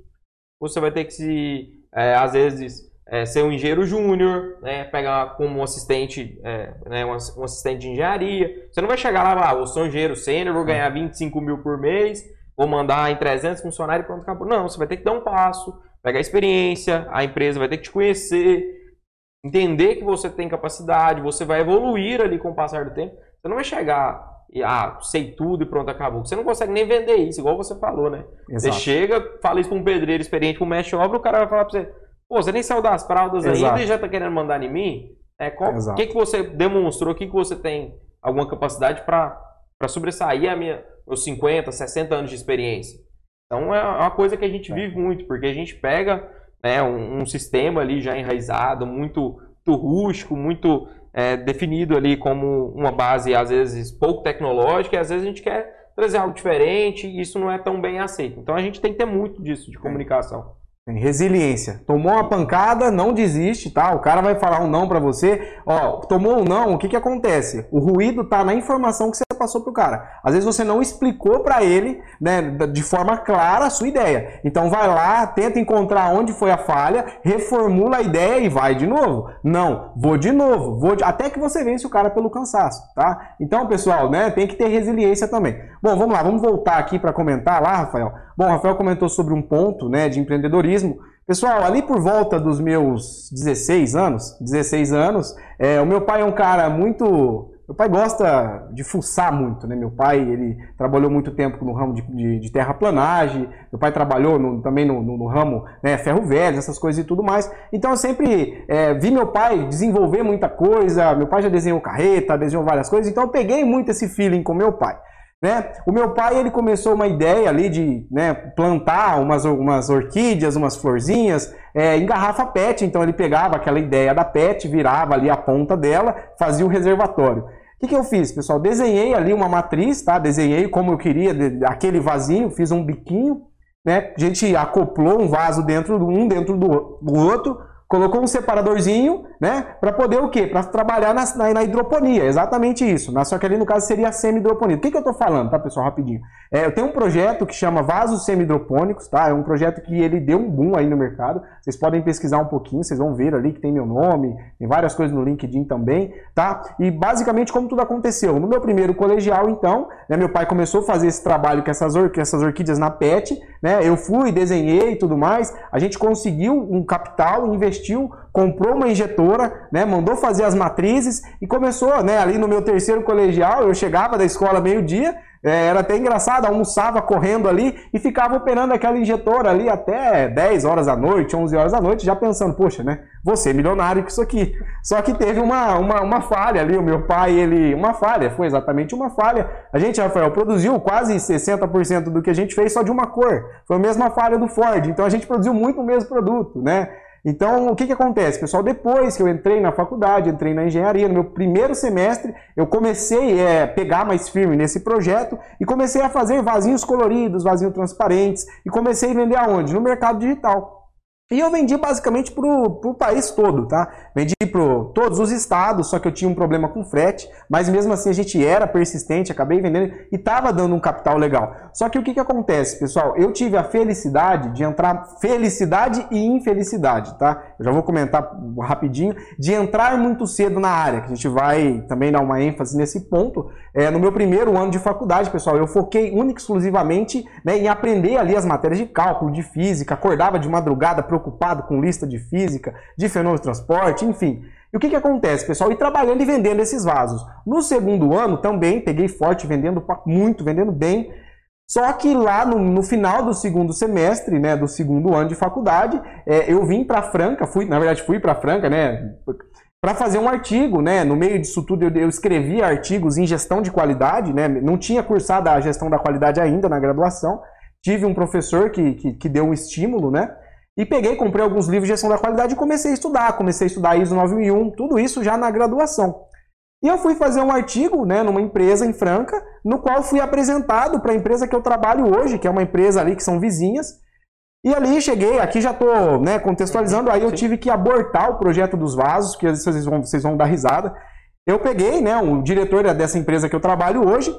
você vai ter que se, é, às vezes, é, ser um engenheiro júnior, né, pegar como um assistente, é, né, um, assistente de engenharia. Você não vai chegar lá, ah, eu sou um engenheiro sênior, vou ganhar 25 mil por mês, vou mandar em 300 funcionários e pronto, acabou. Não, você vai ter que dar um passo pegar experiência, a empresa vai ter que te conhecer, entender que você tem capacidade, você vai evoluir ali com o passar do tempo. Você não vai chegar e, ah, sei tudo e pronto, acabou. Você não consegue nem vender isso, igual você falou, né? Exato. Você chega, fala isso para um pedreiro experiente, para um mestre obra, o cara vai falar para você, pô, você nem saiu das fraldas Exato. ainda e já está querendo mandar em mim? É, o que, que você demonstrou, o que, que você tem alguma capacidade para sobressair a minha, meus 50, 60 anos de experiência? Então é uma coisa que a gente é. vive muito, porque a gente pega né, um, um, sistema ali já enraizado, muito, muito rústico, muito é, definido ali como uma base, às vezes, pouco tecnológica, e às vezes a gente quer trazer algo diferente e isso não é tão bem aceito. Então a gente tem que ter muito disso de comunicação. Tem resiliência. Tomou uma pancada, não desiste, tá? O cara vai falar um não para você. Ó, tomou um não, o que que acontece? O ruído tá na informação que você passou pro cara. Às vezes você não explicou para ele, né, de forma clara a sua ideia. Então vai lá, tenta encontrar onde foi a falha, reformula a ideia e vai de novo. Não, vou de novo, vou de... até que você vence o cara pelo cansaço, tá? Então, pessoal, né, tem que ter resiliência também. Bom, vamos lá, vamos voltar aqui para comentar lá, Rafael. Bom, Rafael comentou sobre um ponto, né, de empreendedorismo. Pessoal, ali por volta dos meus 16 anos, 16 anos, é, o meu pai é um cara muito meu pai gosta de fuçar muito, né? Meu pai, ele trabalhou muito tempo no ramo de, de, de terraplanagem, meu pai trabalhou no, também no, no, no, ramo né, ferro velho, essas coisas e tudo mais. Então eu sempre é, vi meu pai desenvolver muita coisa, meu pai já desenhou carreta, desenhou várias coisas, então eu peguei muito esse feeling com meu pai. Né? O meu pai ele começou uma ideia ali de né, plantar umas, umas orquídeas, umas florzinhas é, em garrafa PET. Então ele pegava aquela ideia da PET, virava ali a ponta dela, fazia o reservatório. O que, que eu fiz, pessoal? Desenhei ali uma matriz, tá? Desenhei como eu queria, aquele vasinho, fiz um biquinho, né? A gente acoplou um vaso dentro do um dentro do, do outro, colocou um separadorzinho, né? Para poder o quê? Para trabalhar na, na, na, hidroponia, exatamente isso. Na, só que ali no caso seria semi-hidroponia. O que, que eu estou falando, tá, pessoal? Rapidinho. É, eu tenho um projeto que chama Vasos Semi-Hidropônicos, tá? É um projeto que ele deu um boom aí no mercado. Vocês podem pesquisar um pouquinho, vocês vão ver ali que tem meu nome, tem várias coisas no LinkedIn também, tá? E basicamente como tudo aconteceu. No meu primeiro colegial, então, né, meu pai começou a fazer esse trabalho com essas, or essas orquídeas na PET, né? Eu fui, desenhei e tudo mais. A gente conseguiu um capital, investiu, comprou uma injetora, né? Mandou fazer as matrizes e começou, né? Ali no meu terceiro colegial, eu chegava da escola meio-dia, é, era até engraçado, almoçava correndo ali e ficava operando aquela injetora ali até 10 horas da noite, 11 horas da noite, já pensando, poxa, né? Ser milionário com isso aqui. Só que teve uma, uma, uma falha ali, o meu pai, ele. Uma falha, foi exatamente uma falha. A gente, Rafael, produziu quase 60% do que a gente fez só de uma cor. Foi a mesma falha do Ford. Então a gente produziu muito o mesmo produto, né? Então, o que, que acontece, pessoal? Depois que eu entrei na faculdade, entrei na engenharia, no meu primeiro semestre, eu comecei a é, pegar mais firme nesse projeto e comecei a fazer vasinhos coloridos, vasinhos transparentes e comecei a vender aonde? No mercado digital. E eu vendi basicamente para o país todo, tá? Vendi para todos os estados, só que eu tinha um problema com frete, mas mesmo assim a gente era persistente, acabei vendendo e estava dando um capital legal. Só que o que, que acontece, pessoal? Eu tive a felicidade de entrar, felicidade e infelicidade, tá? Eu já vou comentar rapidinho, de entrar muito cedo na área, que a gente vai também dar uma ênfase nesse ponto. É, no meu primeiro ano de faculdade, pessoal, eu foquei única e exclusivamente né, em aprender ali as matérias de cálculo, de física, acordava de madrugada, preocupado com lista de física, de fenômeno de transporte, enfim. E o que, que acontece, pessoal? Ir trabalhando e vendendo esses vasos. No segundo ano também peguei forte, vendendo muito, vendendo bem. Só que lá no, no, final do segundo semestre, né, do segundo ano de faculdade, é, eu vim para Franca, fui, na verdade fui para Franca, né, para fazer um artigo, né? No meio disso tudo eu, eu escrevi artigos em gestão de qualidade, né? Não tinha cursado a gestão da qualidade ainda na graduação. Tive um professor que, que, que deu um estímulo, né? E peguei, comprei alguns livros de gestão da qualidade e comecei a estudar. Comecei a estudar ISO 9001, tudo isso já na graduação. E eu fui fazer um artigo né, numa empresa em Franca, no qual fui apresentado para a empresa que eu trabalho hoje, que é uma empresa ali que são vizinhas. E ali cheguei, aqui já estou né, contextualizando, aí eu tive que abortar o projeto dos vasos, que vocês vão, vocês vão dar risada. Eu peguei, né, o diretor dessa empresa que eu trabalho hoje,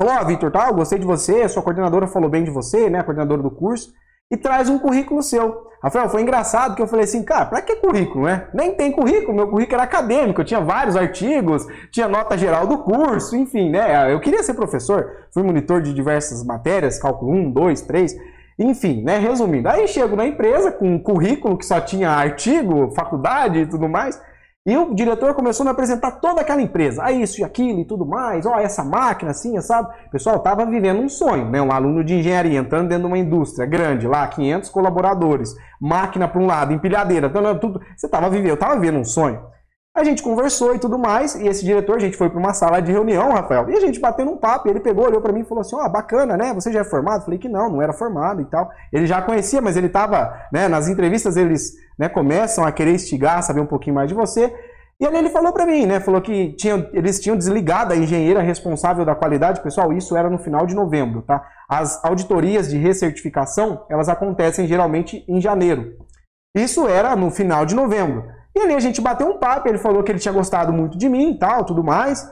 falou, ó, oh, Vitor, tá, eu gostei de você, a sua coordenadora falou bem de você, né, a coordenadora do curso e traz um currículo seu. Rafael, foi engraçado que eu falei assim, cara, pra que currículo, né? Nem tem currículo, meu currículo era acadêmico, eu tinha vários artigos, tinha nota geral do curso, enfim, né? Eu queria ser professor, fui monitor de diversas matérias, cálculo 1, 2, 3, enfim, né? Resumindo, aí chego na empresa com um currículo que só tinha artigo, faculdade e tudo mais. E o diretor começou a me apresentar toda aquela empresa, ah, isso e aquilo e tudo mais, ó, essa máquina assim, sabe? Pessoal, estava vivendo um sonho, né? Um aluno de engenharia entrando dentro de uma indústria grande, lá, 500 colaboradores, máquina para um lado, empilhadeira, tudo. Você estava vivendo, eu estava vivendo um sonho. A gente conversou e tudo mais, e esse diretor, a gente foi para uma sala de reunião, Rafael, e a gente batendo um papo, ele pegou, olhou para mim e falou assim, ó, oh, bacana, né, você já é formado? Falei que não, não era formado e tal. Ele já conhecia, mas ele estava, né, nas entrevistas eles né, começam a querer instigar, saber um pouquinho mais de você, e ali ele falou para mim, né, falou que tinha, eles tinham desligado a engenheira responsável da qualidade, pessoal, isso era no final de novembro, tá? As auditorias de recertificação, elas acontecem geralmente em janeiro. Isso era no final de novembro. E ali a gente bateu um papo, ele falou que ele tinha gostado muito de mim e tal, tudo mais.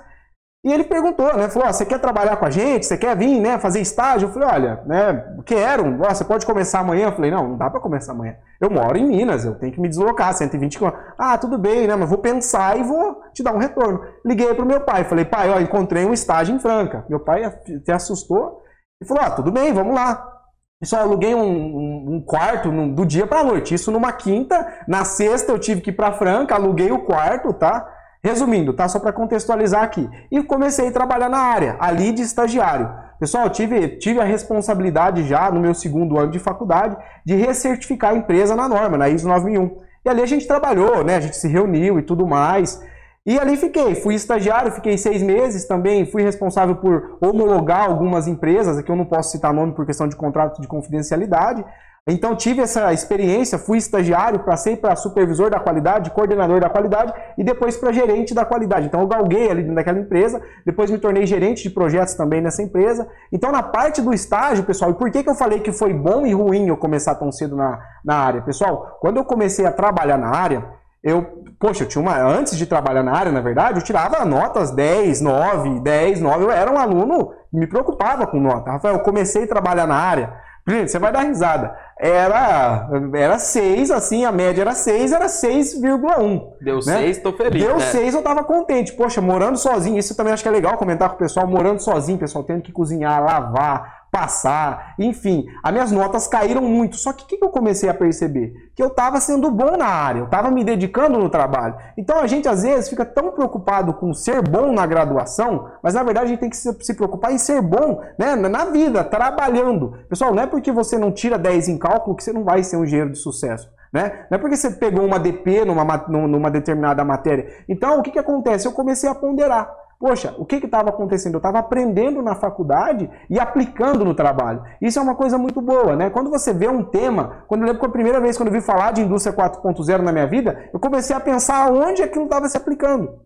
E ele perguntou, né? Falou: você quer trabalhar com a gente? Você quer vir, né? Fazer estágio? Eu falei: olha, né? Quero. Você pode começar amanhã? Eu falei: não, não dá para começar amanhã. Eu moro em Minas, eu tenho que me deslocar, 120 km. Ah, tudo bem, né? Mas vou pensar e vou te dar um retorno. Liguei pro meu pai, falei: pai, ó, encontrei um estágio em Franca. Meu pai até assustou e falou: ah, tudo bem, vamos lá. Só aluguei um, um, um quarto do dia para noite. Isso numa quinta. Na sexta eu tive que ir para Franca, aluguei o quarto, tá? Resumindo, tá? Só para contextualizar aqui. E comecei a trabalhar na área, ali de estagiário. Pessoal, tive, tive a responsabilidade já no meu segundo ano de faculdade de recertificar a empresa na norma, na ISO 9001. E ali a gente trabalhou, né? A gente se reuniu e tudo mais. E ali fiquei, fui estagiário, fiquei seis meses também, fui responsável por homologar algumas empresas, aqui eu não posso citar nome por questão de contrato de confidencialidade. Então tive essa experiência, fui estagiário, passei para supervisor da qualidade, coordenador da qualidade e depois para gerente da qualidade. Então eu galguei ali dentro daquela empresa, depois me tornei gerente de projetos também nessa empresa. Então na parte do estágio, pessoal, e por que, que eu falei que foi bom e ruim eu começar tão cedo na, na área? Pessoal, quando eu comecei a trabalhar na área, eu, poxa, eu tinha uma, antes de trabalhar na área, na verdade, eu tirava notas 10, 9, 10, 9, eu era um aluno que me preocupava com nota. Rafael, eu comecei a trabalhar na área, Gente, você vai dar risada. Era, era 6, assim, a média era 6, era 6,1. Deu 6, né? tô feliz. Deu 6, né? eu tava contente. Poxa, morando sozinho, isso também acho que é legal comentar com o pessoal, morando sozinho, pessoal, tendo que cozinhar, lavar, passar, enfim, as minhas notas caíram muito. Só que o que, eu comecei a perceber? Que eu estava sendo bom na área, eu estava me dedicando no trabalho. Então a gente às vezes fica tão preocupado com ser bom na graduação, mas na verdade a gente tem que se preocupar em ser bom né, na vida, trabalhando. Pessoal, não é porque você não tira 10 em cálculo que você não vai ser um engenheiro de sucesso. Né? Não é porque você pegou uma DP numa, numa determinada matéria. Então, o que, que acontece? Eu comecei a ponderar. Poxa, o que estava acontecendo? Eu estava aprendendo na faculdade e aplicando no trabalho. Isso é uma coisa muito boa, né? Quando você vê um tema, quando eu lembro que a primeira vez que eu vi falar de indústria 4.0 na minha vida, eu comecei a pensar onde aquilo estava se aplicando.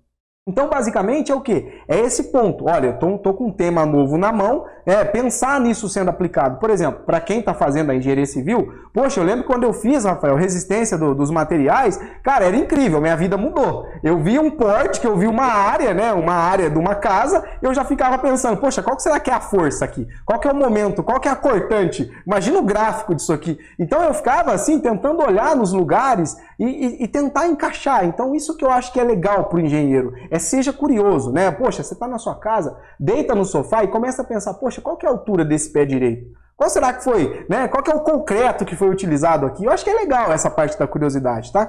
Então, basicamente, é o que? É esse ponto. Olha, eu estou com um tema novo na mão, é pensar nisso sendo aplicado. Por exemplo, para quem está fazendo a engenharia civil, poxa, eu lembro quando eu fiz, Rafael, resistência do, dos materiais, cara, era incrível, minha vida mudou. Eu vi um porte, que eu vi uma área, né, uma área de uma casa, eu já ficava pensando, poxa, qual que será que é a força aqui? Qual que é o momento? Qual que é a cortante? Imagina o gráfico disso aqui. Então, eu ficava assim, tentando olhar nos lugares e, e, e tentar encaixar. Então, isso que eu acho que é legal para o engenheiro é seja curioso, né? Poxa, você está na sua casa, deita no sofá e começa a pensar, poxa, qual que é a altura desse pé direito? Qual será que foi? Né? Qual que é o concreto que foi utilizado aqui? Eu acho que é legal essa parte da curiosidade, tá?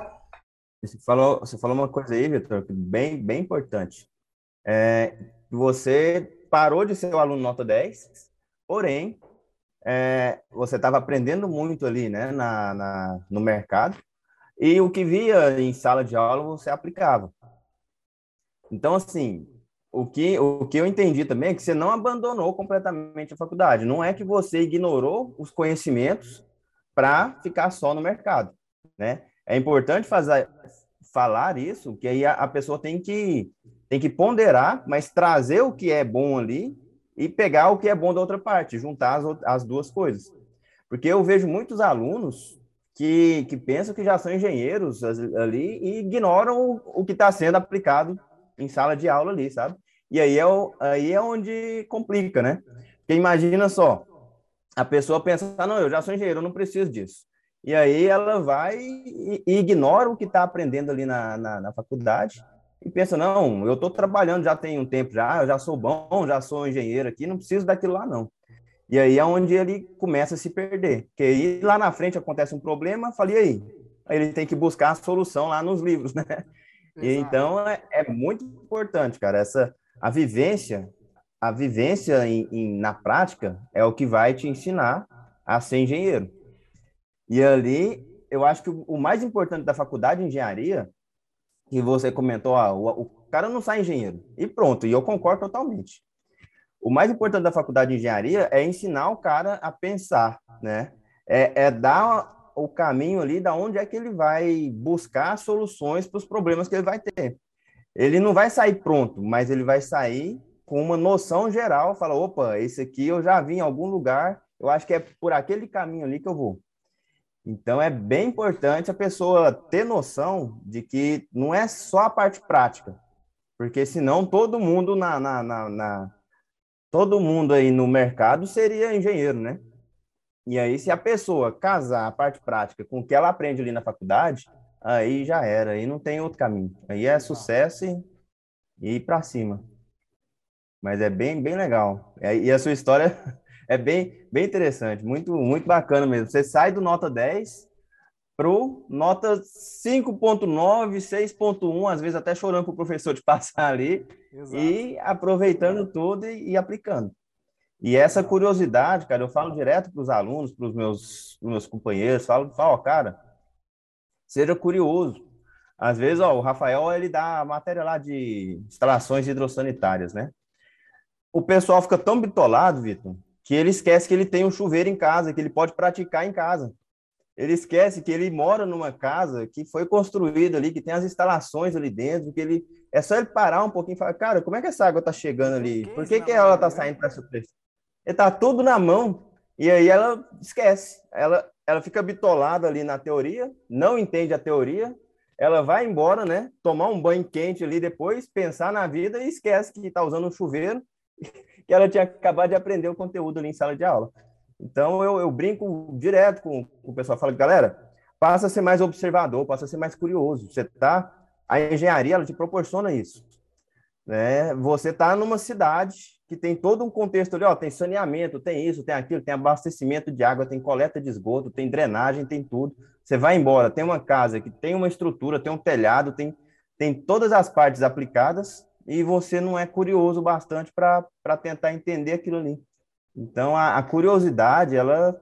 Você falou, você falou uma coisa aí, Vitor, bem, bem importante. É, você parou de ser o aluno nota 10, porém, é, você estava aprendendo muito ali né, na, na, no mercado, e o que via em sala de aula você aplicava. Então, assim, o que, o que eu entendi também é que você não abandonou completamente a faculdade. Não é que você ignorou os conhecimentos para ficar só no mercado, né? É importante fazer, falar isso, que aí a, a, pessoa tem que, tem que ponderar, mas trazer o que é bom ali e pegar o que é bom da outra parte, juntar as, as duas coisas. Porque eu vejo muitos alunos que, que pensam que já são engenheiros ali e ignoram o, o que está sendo aplicado em sala de aula ali, sabe? E aí é, o, aí é onde complica, né? Porque imagina só, a pessoa pensa, ah, não, eu já sou engenheiro, eu não preciso disso. E aí ela vai e, ignora o que está aprendendo ali na, na, na, faculdade e pensa, não, eu estou trabalhando já tem um tempo já, eu já sou bom, já sou engenheiro aqui, não preciso daquilo lá, não. E aí é onde ele começa a se perder. Porque aí lá na frente acontece um problema, falei? Aí ele tem que buscar a solução lá nos livros, né? E, então é, é, muito importante, cara, essa a vivência, a vivência em, em, na prática é o que vai te ensinar a ser engenheiro. E ali, eu acho que o, o mais importante da faculdade de engenharia, que você comentou, ó, o, o cara não sai engenheiro. E pronto, e eu concordo totalmente. O mais importante da faculdade de engenharia é ensinar o cara a pensar, né? É, é dar o caminho ali da onde é que ele vai buscar soluções para os problemas que ele vai ter. Ele não vai sair pronto, mas ele vai sair com uma noção geral, fala, opa, esse aqui eu já vi em algum lugar, eu acho que é por aquele caminho ali que eu vou. Então é bem importante a pessoa ter noção de que não é só a parte prática, porque senão todo mundo na, na, na, na todo mundo aí no mercado seria engenheiro, né? E aí, se a pessoa casar a parte prática com o que ela aprende ali na faculdade, aí já era, aí não tem outro caminho. Aí é sucesso e, e ir para cima. Mas é bem, bem legal. E a sua história é bem, bem interessante, muito, muito bacana mesmo. Você sai do nota 10 pro nota 5.9, 6.1, às vezes até chorando para o professor de passar ali, Exato. e aproveitando tudo e, e aplicando. E essa curiosidade, cara, eu falo direto para os alunos, para os meus, meus companheiros, falo, falo, cara, seja curioso. Às vezes, ó, o Rafael, ele dá a matéria lá de instalações hidrossanitárias, né? O pessoal fica tão bitolado, Vitor, que ele esquece que ele tem um chuveiro em casa, que ele pode praticar em casa. Ele esquece que ele mora numa casa que foi construída ali, que tem as instalações ali dentro, que ele é só ele parar um pouquinho e falar, cara, como é que essa água tá chegando ali? Por que, que ela tá saindo para essa pressão? Tá tudo na mão e aí ela esquece. Ela ela fica bitolada ali na teoria, não entende a teoria, ela vai embora, né? Tomar um banho quente ali depois, pensar na vida e esquece que está usando um chuveiro, que ela tinha acabado de aprender o conteúdo ali em sala de aula. Então eu, eu brinco direto com, com o pessoal, falo, galera, passa a ser mais observador, passa a ser mais curioso. Você tá, a engenharia ela te proporciona isso, né? Você tá numa cidade que tem todo um contexto ali, ó, tem saneamento, tem isso, tem aquilo, tem abastecimento de água, tem coleta de esgoto, tem drenagem, tem tudo. Você vai embora, tem uma casa que tem uma estrutura, tem um telhado, tem, tem todas as partes aplicadas e você não é curioso bastante para tentar entender aquilo ali. Então, a, a, curiosidade, ela,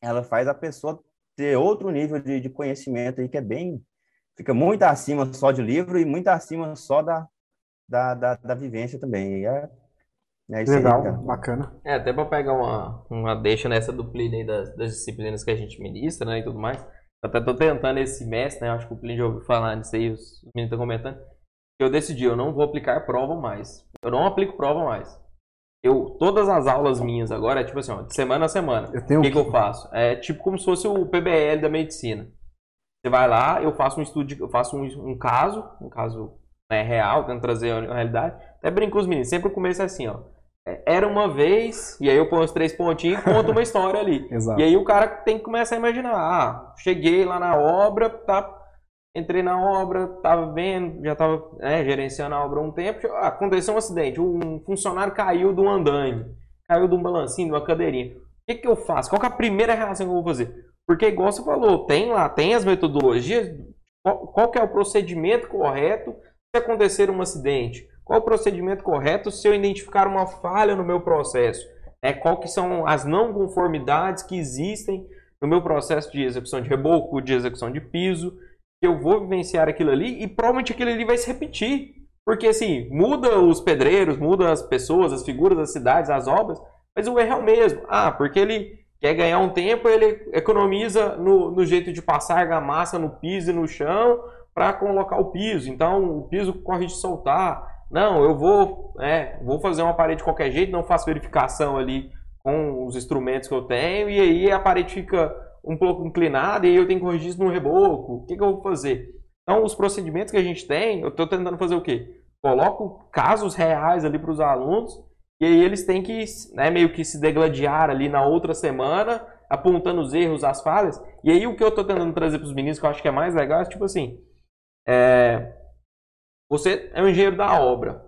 ela faz a pessoa ter outro nível de, de conhecimento aí que é bem... Fica muito acima só de livro e muito acima só da, da, da, da vivência também. E é é Legal, aí, bacana. É, até para pegar uma, uma deixa nessa do aí das, das, disciplinas que a gente ministra, né, e tudo mais. Eu até tô tentando esse semestre, né, acho que o Plínio já ouviu falar nisso aí, os meninos estão comentando. Eu decidi, eu não vou aplicar prova mais. Eu não aplico prova mais. Eu, todas as aulas minhas agora é tipo assim, ó, de semana a semana. Eu tenho o que, que eu faço? É tipo como se fosse o PBL da medicina. Você vai lá, eu faço um estudo, eu faço um, um caso, um caso né, real, tento trazer a realidade. Até brinco com os meninos, sempre o começo é assim, ó. Era uma vez, e aí eu ponho os três pontinhos e conto uma história ali. E aí o cara tem que começar a imaginar, ah, cheguei lá na obra, tá, entrei na obra, tava vendo, já tava né, gerenciando a obra há um tempo, ah, aconteceu um acidente, um funcionário caiu de um andaime, caiu de um balancinho, de uma cadeirinha. O que, que eu faço? Qual é a primeira reação que eu vou fazer? Porque, igual você falou, tem lá, tem as metodologias, qual, qual que é o procedimento correto se acontecer um acidente? Qual o procedimento correto se eu identificar uma falha no meu processo? É, qual que são as não conformidades que existem no meu processo de execução de reboco, de execução de piso, eu vou vivenciar aquilo ali e provavelmente aquilo ali vai se repetir. Porque assim, muda os pedreiros, muda as pessoas, as figuras das cidades, as obras, mas o erro é o mesmo. Ah, porque ele quer ganhar um tempo, ele economiza no, no jeito de passar argamassa no piso e no chão para colocar o piso. Então o piso corre de soltar. Não, eu vou, é, vou fazer uma parede de qualquer jeito, não faço verificação ali com os instrumentos que eu tenho, e aí a parede fica um pouco inclinada e eu tenho que corrigir isso no reboco. O que, que eu vou fazer? Então, os procedimentos que a gente tem, eu estou tentando fazer o quê? Coloco casos reais ali para os alunos, e aí eles têm que né, meio que se degladiar ali na outra semana, apontando os erros, as falhas. E aí o que eu estou tentando trazer para os meninos, que eu acho que é mais legal, é tipo assim, é, você é um engenheiro da obra.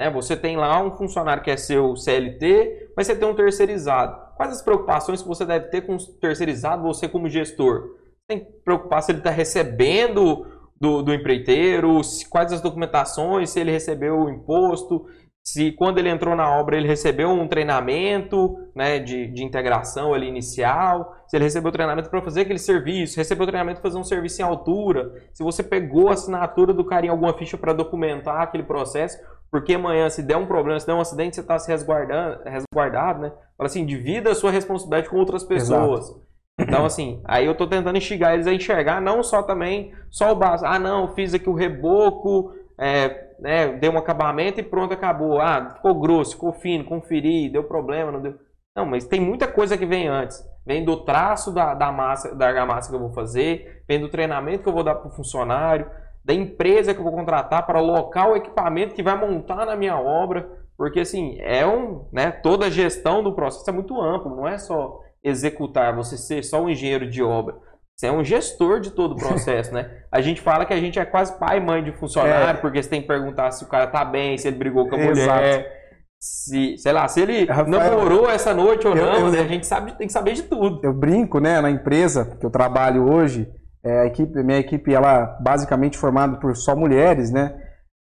Né? Você tem lá um funcionário que é seu CLT, mas você tem um terceirizado. Quais as preocupações que você deve ter com o terceirizado, você como gestor? Tem que preocupar se ele está recebendo do, do empreiteiro, se, quais as documentações, se ele recebeu o imposto, se quando ele entrou na obra ele recebeu um treinamento né, de, de integração ali inicial, se ele recebeu treinamento para fazer aquele serviço, recebeu treinamento para fazer um serviço em altura, se você pegou a assinatura do cara em alguma ficha para documentar aquele processo, porque amanhã se der um problema, se der um acidente, você está se resguardando, resguardado, né? Fala assim, divida a sua responsabilidade com outras pessoas. Exato. Então, assim, aí eu estou tentando enxergar eles a enxergar não só também, só o básico. Ah, não, fiz aqui o reboco, é, né, deu um acabamento e pronto, acabou. Ah, ficou grosso, ficou fino, conferi, deu problema, não deu. Não, mas tem muita coisa que vem antes. Vem do traço da, da massa, da argamassa que eu vou fazer, vem do treinamento que eu vou dar para o funcionário, da empresa que eu vou contratar para alocar o equipamento que vai montar na minha obra. Porque assim, é um, né, toda a gestão do processo é muito amplo, não é só executar, você ser só um engenheiro de obra. Você é um gestor de todo o processo, né? A gente fala que a gente é quase pai e mãe de funcionário, é. porque você tem que perguntar se o cara tá bem, se ele brigou com a Exato. Se, sei lá, se ele Rafael, namorou essa noite ou não, eu, né? A gente sabe, tem que saber de tudo. Eu brinco, né, na empresa que eu trabalho hoje, é, a equipe, minha equipe, ela é basicamente formada por só mulheres, né?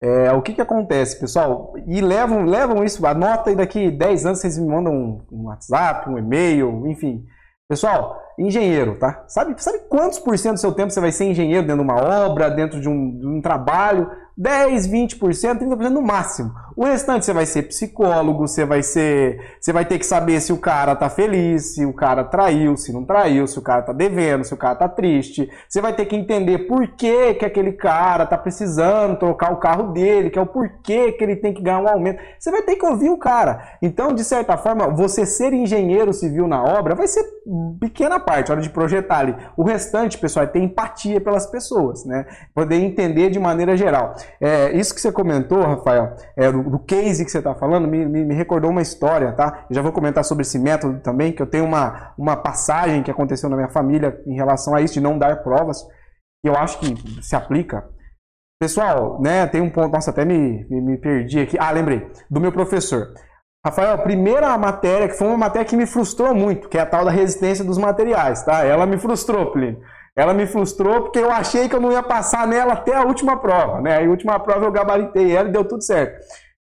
É, o que que acontece, pessoal? E levam, levam isso, anota e daqui 10 anos vocês me mandam um, um WhatsApp, um e-mail, enfim. Pessoal, engenheiro, tá? Sabe, sabe quantos por cento do seu tempo você vai ser engenheiro dentro de uma obra, dentro de um, de um trabalho? 10, 20%, 30% no máximo. O restante você vai ser psicólogo, você vai ser, você vai ter que saber se o cara tá feliz, se o cara traiu, se não traiu, se o cara tá devendo, se o cara tá triste. Você vai ter que entender por que que aquele cara tá precisando trocar o carro dele, que é o porquê que ele tem que ganhar um aumento. Você vai ter que ouvir o cara. Então, de certa forma, você ser engenheiro civil na obra vai ser pequena parte, hora de projetar ali. O restante, pessoal, é ter empatia pelas pessoas, né? Poder entender de maneira geral. É, isso que você comentou, Rafael, é, do, do case que você está falando, me, me, me, recordou uma história, tá? Eu já vou comentar sobre esse método também, que eu tenho uma, uma passagem que aconteceu na minha família em relação a isso, de não dar provas, que eu acho que se aplica. Pessoal, né, tem um ponto, nossa, até me, me, me perdi aqui. Ah, lembrei, do meu professor. Rafael, a primeira matéria, que foi uma matéria que me frustrou muito, que é a tal da resistência dos materiais, tá? Ela me frustrou, Plínio. Ela me frustrou porque eu achei que eu não ia passar nela até a última prova, né? A última prova eu gabaritei ela e deu tudo certo.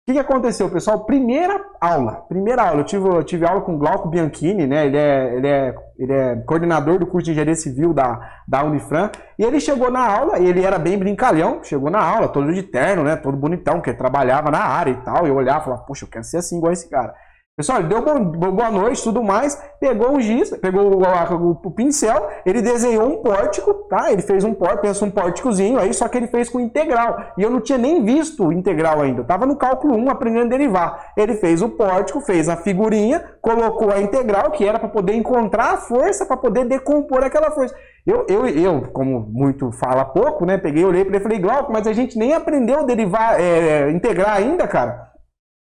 O que, que aconteceu, pessoal? Primeira aula, primeira aula, eu tive, eu tive aula com o Glauco Bianchini, né? Ele é, ele, é, ele é coordenador do curso de engenharia civil da, da Unifran. E ele chegou na aula, ele era bem brincalhão, chegou na aula, todo de terno, né? Todo bonitão, que trabalhava na área e tal. E eu olhava e falava, poxa, eu quero ser assim igual esse cara. Pessoal, ele deu boa noite, tudo mais, pegou o giz, pegou o, o, pincel, ele desenhou um pórtico, tá? Ele fez um pórtico, pensa um pórticozinho aí, só que ele fez com integral. E eu não tinha nem visto o integral ainda, eu tava no cálculo 1 aprendendo a derivar. Ele fez o pórtico, fez a figurinha, colocou a integral, que era para poder encontrar a força, para poder decompor aquela força. Eu, eu, eu, como muito fala pouco, né? Peguei, olhei para ele e falei, Glauco, mas a gente nem aprendeu derivar, é, integrar ainda, cara.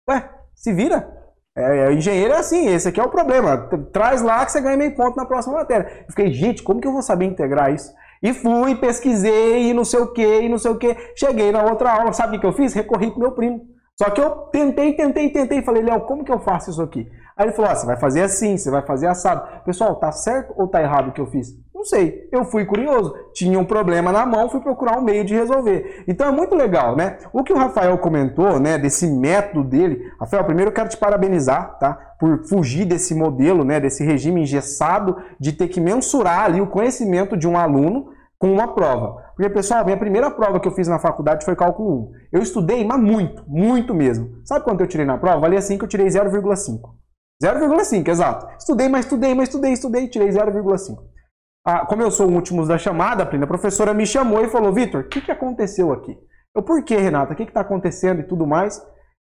Ué, se vira. É, engenheiro é assim, esse aqui é o problema. Traz lá que você ganha meio ponto na próxima matéria. Eu fiquei, gente, como que eu vou saber integrar isso? E fui, pesquisei, e não sei o que, e não sei o que. Cheguei na outra aula, sabe o que eu fiz? Recorri pro meu primo. Só que eu tentei, tentei, tentei, falei, Léo, como que eu faço isso aqui? Aí ele falou, ah, você vai fazer assim, você vai fazer assado. Pessoal, tá certo ou tá errado o que eu fiz? Não sei. Eu fui curioso. Tinha um problema na mão, fui procurar um meio de resolver. Então é muito legal, né? O que o Rafael comentou, né, desse método dele. Rafael, primeiro eu quero te parabenizar, tá? Por fugir desse modelo, né, desse regime engessado de ter que mensurar ali o conhecimento de um aluno com uma prova. Porque, pessoal, minha primeira prova que eu fiz na faculdade foi cálculo 1. Eu estudei, mas muito, muito mesmo. Sabe quanto eu tirei na prova? Valia assim que eu tirei 0,5. 0,5, exato. Estudei, mas estudei, mas estudei, estudei, tirei 0,5 ah, como eu sou o último da chamada, a professora me chamou e falou: Vitor, o que, que aconteceu aqui? Eu, por que, Renata? O que está acontecendo e tudo mais?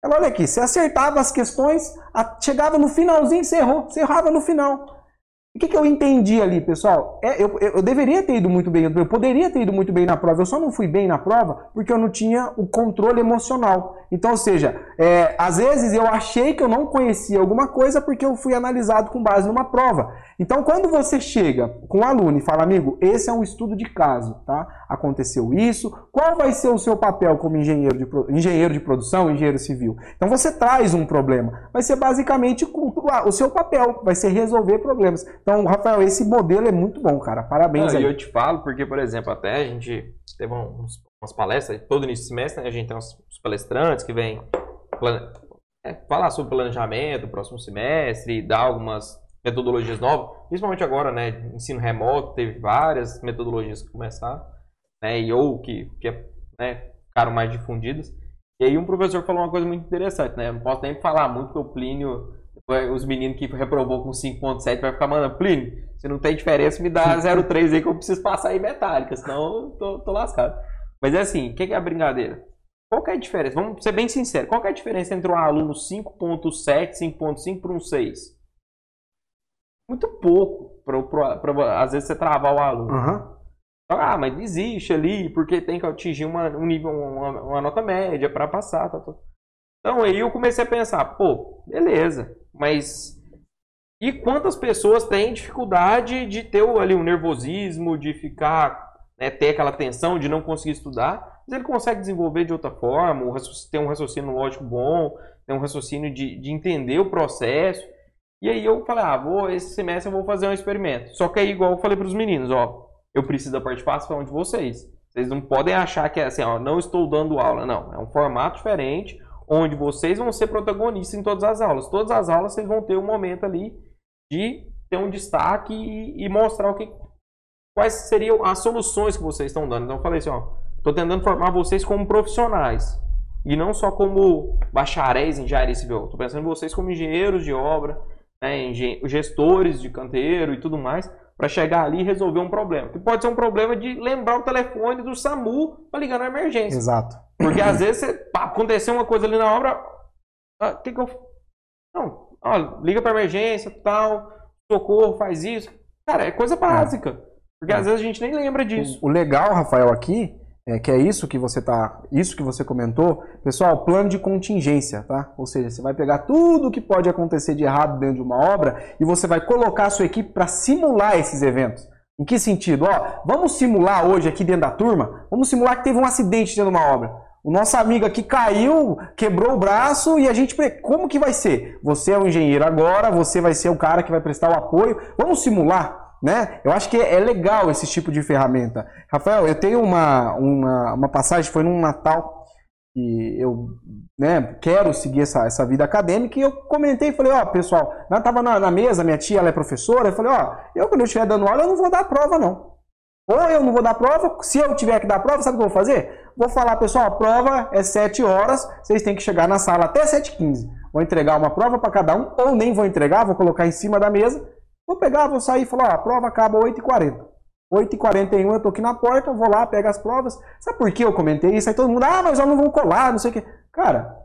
Ela, olha aqui, você acertava as questões, chegava no finalzinho, você errou, você errava no final. O que, que eu entendi ali, pessoal? É, eu, eu, deveria ter ido muito bem, eu poderia ter ido muito bem na prova, eu só não fui bem na prova porque eu não tinha o controle emocional. Então, ou seja, é, às vezes eu achei que eu não conhecia alguma coisa porque eu fui analisado com base numa prova. Então, quando você chega com um aluno e fala, amigo, esse é um estudo de caso, tá? Aconteceu isso, qual vai ser o seu papel como engenheiro de, engenheiro de produção, engenheiro civil? Então, você traz um problema. Vai ser basicamente o seu papel, vai ser resolver problemas. Então, Rafael, esse modelo é muito bom, cara. Parabéns Não, aí. eu te falo, porque, por exemplo, até a gente teve uns, umas palestras, todo início de semestre, né, a gente tem uns, palestrantes que vêm é, falar sobre planejamento, próximo semestre, dar algumas metodologias novas, principalmente agora, né, ensino remoto, teve várias metodologias que começaram, né, e ou que, que né, ficaram mais difundidas. E aí um professor falou uma coisa muito interessante, né, não posso nem falar muito que o Plínio os meninos que reprovou com 5.7 vai ficar mandando, Plínio, se não tem diferença, me dá 0,3 aí que eu preciso passar em metálica, senão eu tô, tô lascado. Mas é assim, o que, que é a brincadeira? Qual que é a diferença? Vamos ser bem sinceros. Qual que é a diferença entre um aluno 5.7, 5.5 para um 6? Muito pouco. Pra, às vezes você travar o aluno. Uhum. Ah, mas desiste ali, porque tem que atingir uma, um nível, uma, uma nota média para passar. Tá, tá. Então aí eu comecei a pensar, pô, beleza. Mas e quantas pessoas têm dificuldade de ter ali um nervosismo, de ficar, né, ter aquela tensão de não conseguir estudar, mas ele consegue desenvolver de outra forma, ter um raciocínio lógico bom, ter um raciocínio de, de entender o processo. E aí eu falei, ah, vou, esse semestre eu vou fazer um experimento. Só que aí, igual eu falei para os meninos, ó, eu preciso da participação de vocês. Vocês não podem achar que é assim, ó, não estou dando aula. Não, é um formato diferente, onde vocês vão ser protagonistas em todas as aulas. Todas as aulas vocês vão ter um momento ali de ter um destaque e, e mostrar o que, quais seriam as soluções que vocês estão dando. Então eu falei assim, ó, estou tentando formar vocês como profissionais e não só como bacharéis em engenharia civil. Estou pensando em vocês como engenheiros de obra, né, gestores de canteiro e tudo mais, para chegar ali e resolver um problema. Que pode ser um problema de lembrar o telefone do SAMU para ligar na emergência. Exato. Porque às vezes você, pá, aconteceu uma coisa ali na obra, ah, que que eu... Não, ó, liga para emergência, tal, socorro, faz isso. Cara, é coisa básica. É. Porque às vezes a gente nem lembra disso. O legal, Rafael, aqui é que é isso que você tá, isso que você comentou, pessoal, plano de contingência, tá? Ou seja, você vai pegar tudo que pode acontecer de errado dentro de uma obra e você vai colocar a sua equipe para simular esses eventos. Em que sentido? Ó, vamos simular hoje aqui dentro da turma, vamos simular que teve um acidente dentro de uma obra. O nosso amigo aqui caiu, quebrou o braço e a gente. Como que vai ser? Você é o engenheiro agora, você vai ser o cara que vai prestar o apoio. Vamos simular né? Eu acho que é legal esse tipo de ferramenta. Rafael, eu tenho uma, uma, uma passagem, foi num Natal, que eu né, quero seguir essa, essa vida acadêmica, e eu comentei, falei, ó, pessoal, eu tava na, na, mesa, minha tia, ela é professora, eu falei, ó, eu quando eu estiver dando aula, eu não vou dar prova, não. Ou eu não vou dar prova, se eu tiver que dar prova, sabe o que eu vou fazer? Vou falar, pessoal, a prova é 7 horas, vocês têm que chegar na sala até 7h15. Vou entregar uma prova para cada um, ou nem vou entregar, vou colocar em cima da mesa, Vou pegar, vou sair e falar, ó, a prova acaba 8h40. 8h41 eu tô aqui na porta, vou lá, pego as provas. Sabe por que eu comentei isso? Aí todo mundo, ah, mas eu não vou colar, não sei o quê. Cara,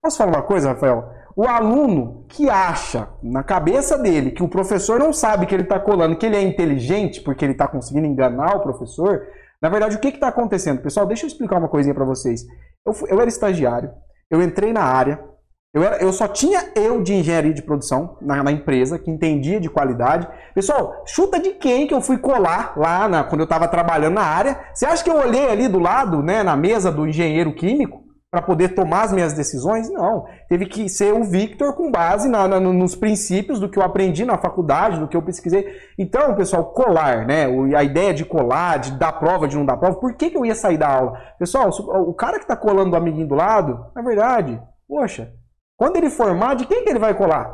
posso falar uma coisa, Rafael? O aluno que acha na cabeça dele que o professor não sabe que ele está colando, que ele é inteligente porque ele está conseguindo enganar o professor, na verdade, o que está acontecendo? Pessoal, deixa eu explicar uma coisinha para vocês. Eu, eu era estagiário, eu entrei na área, eu, era, eu só tinha eu de engenharia de produção na, na, empresa, que entendia de qualidade. Pessoal, chuta de quem que eu fui colar lá na, quando eu estava trabalhando na área. Você acha que eu olhei ali do lado, né, na mesa do engenheiro químico, para poder tomar as minhas decisões? Não. Teve que ser o Victor com base na, na, nos princípios do que eu aprendi na faculdade, do que eu pesquisei. Então, pessoal, colar, né? A ideia de colar, de dar prova, de não dar prova, por que, que eu ia sair da aula? Pessoal, o cara que está colando o amiguinho do lado, na verdade, poxa, quando ele formar, de quem que ele vai colar?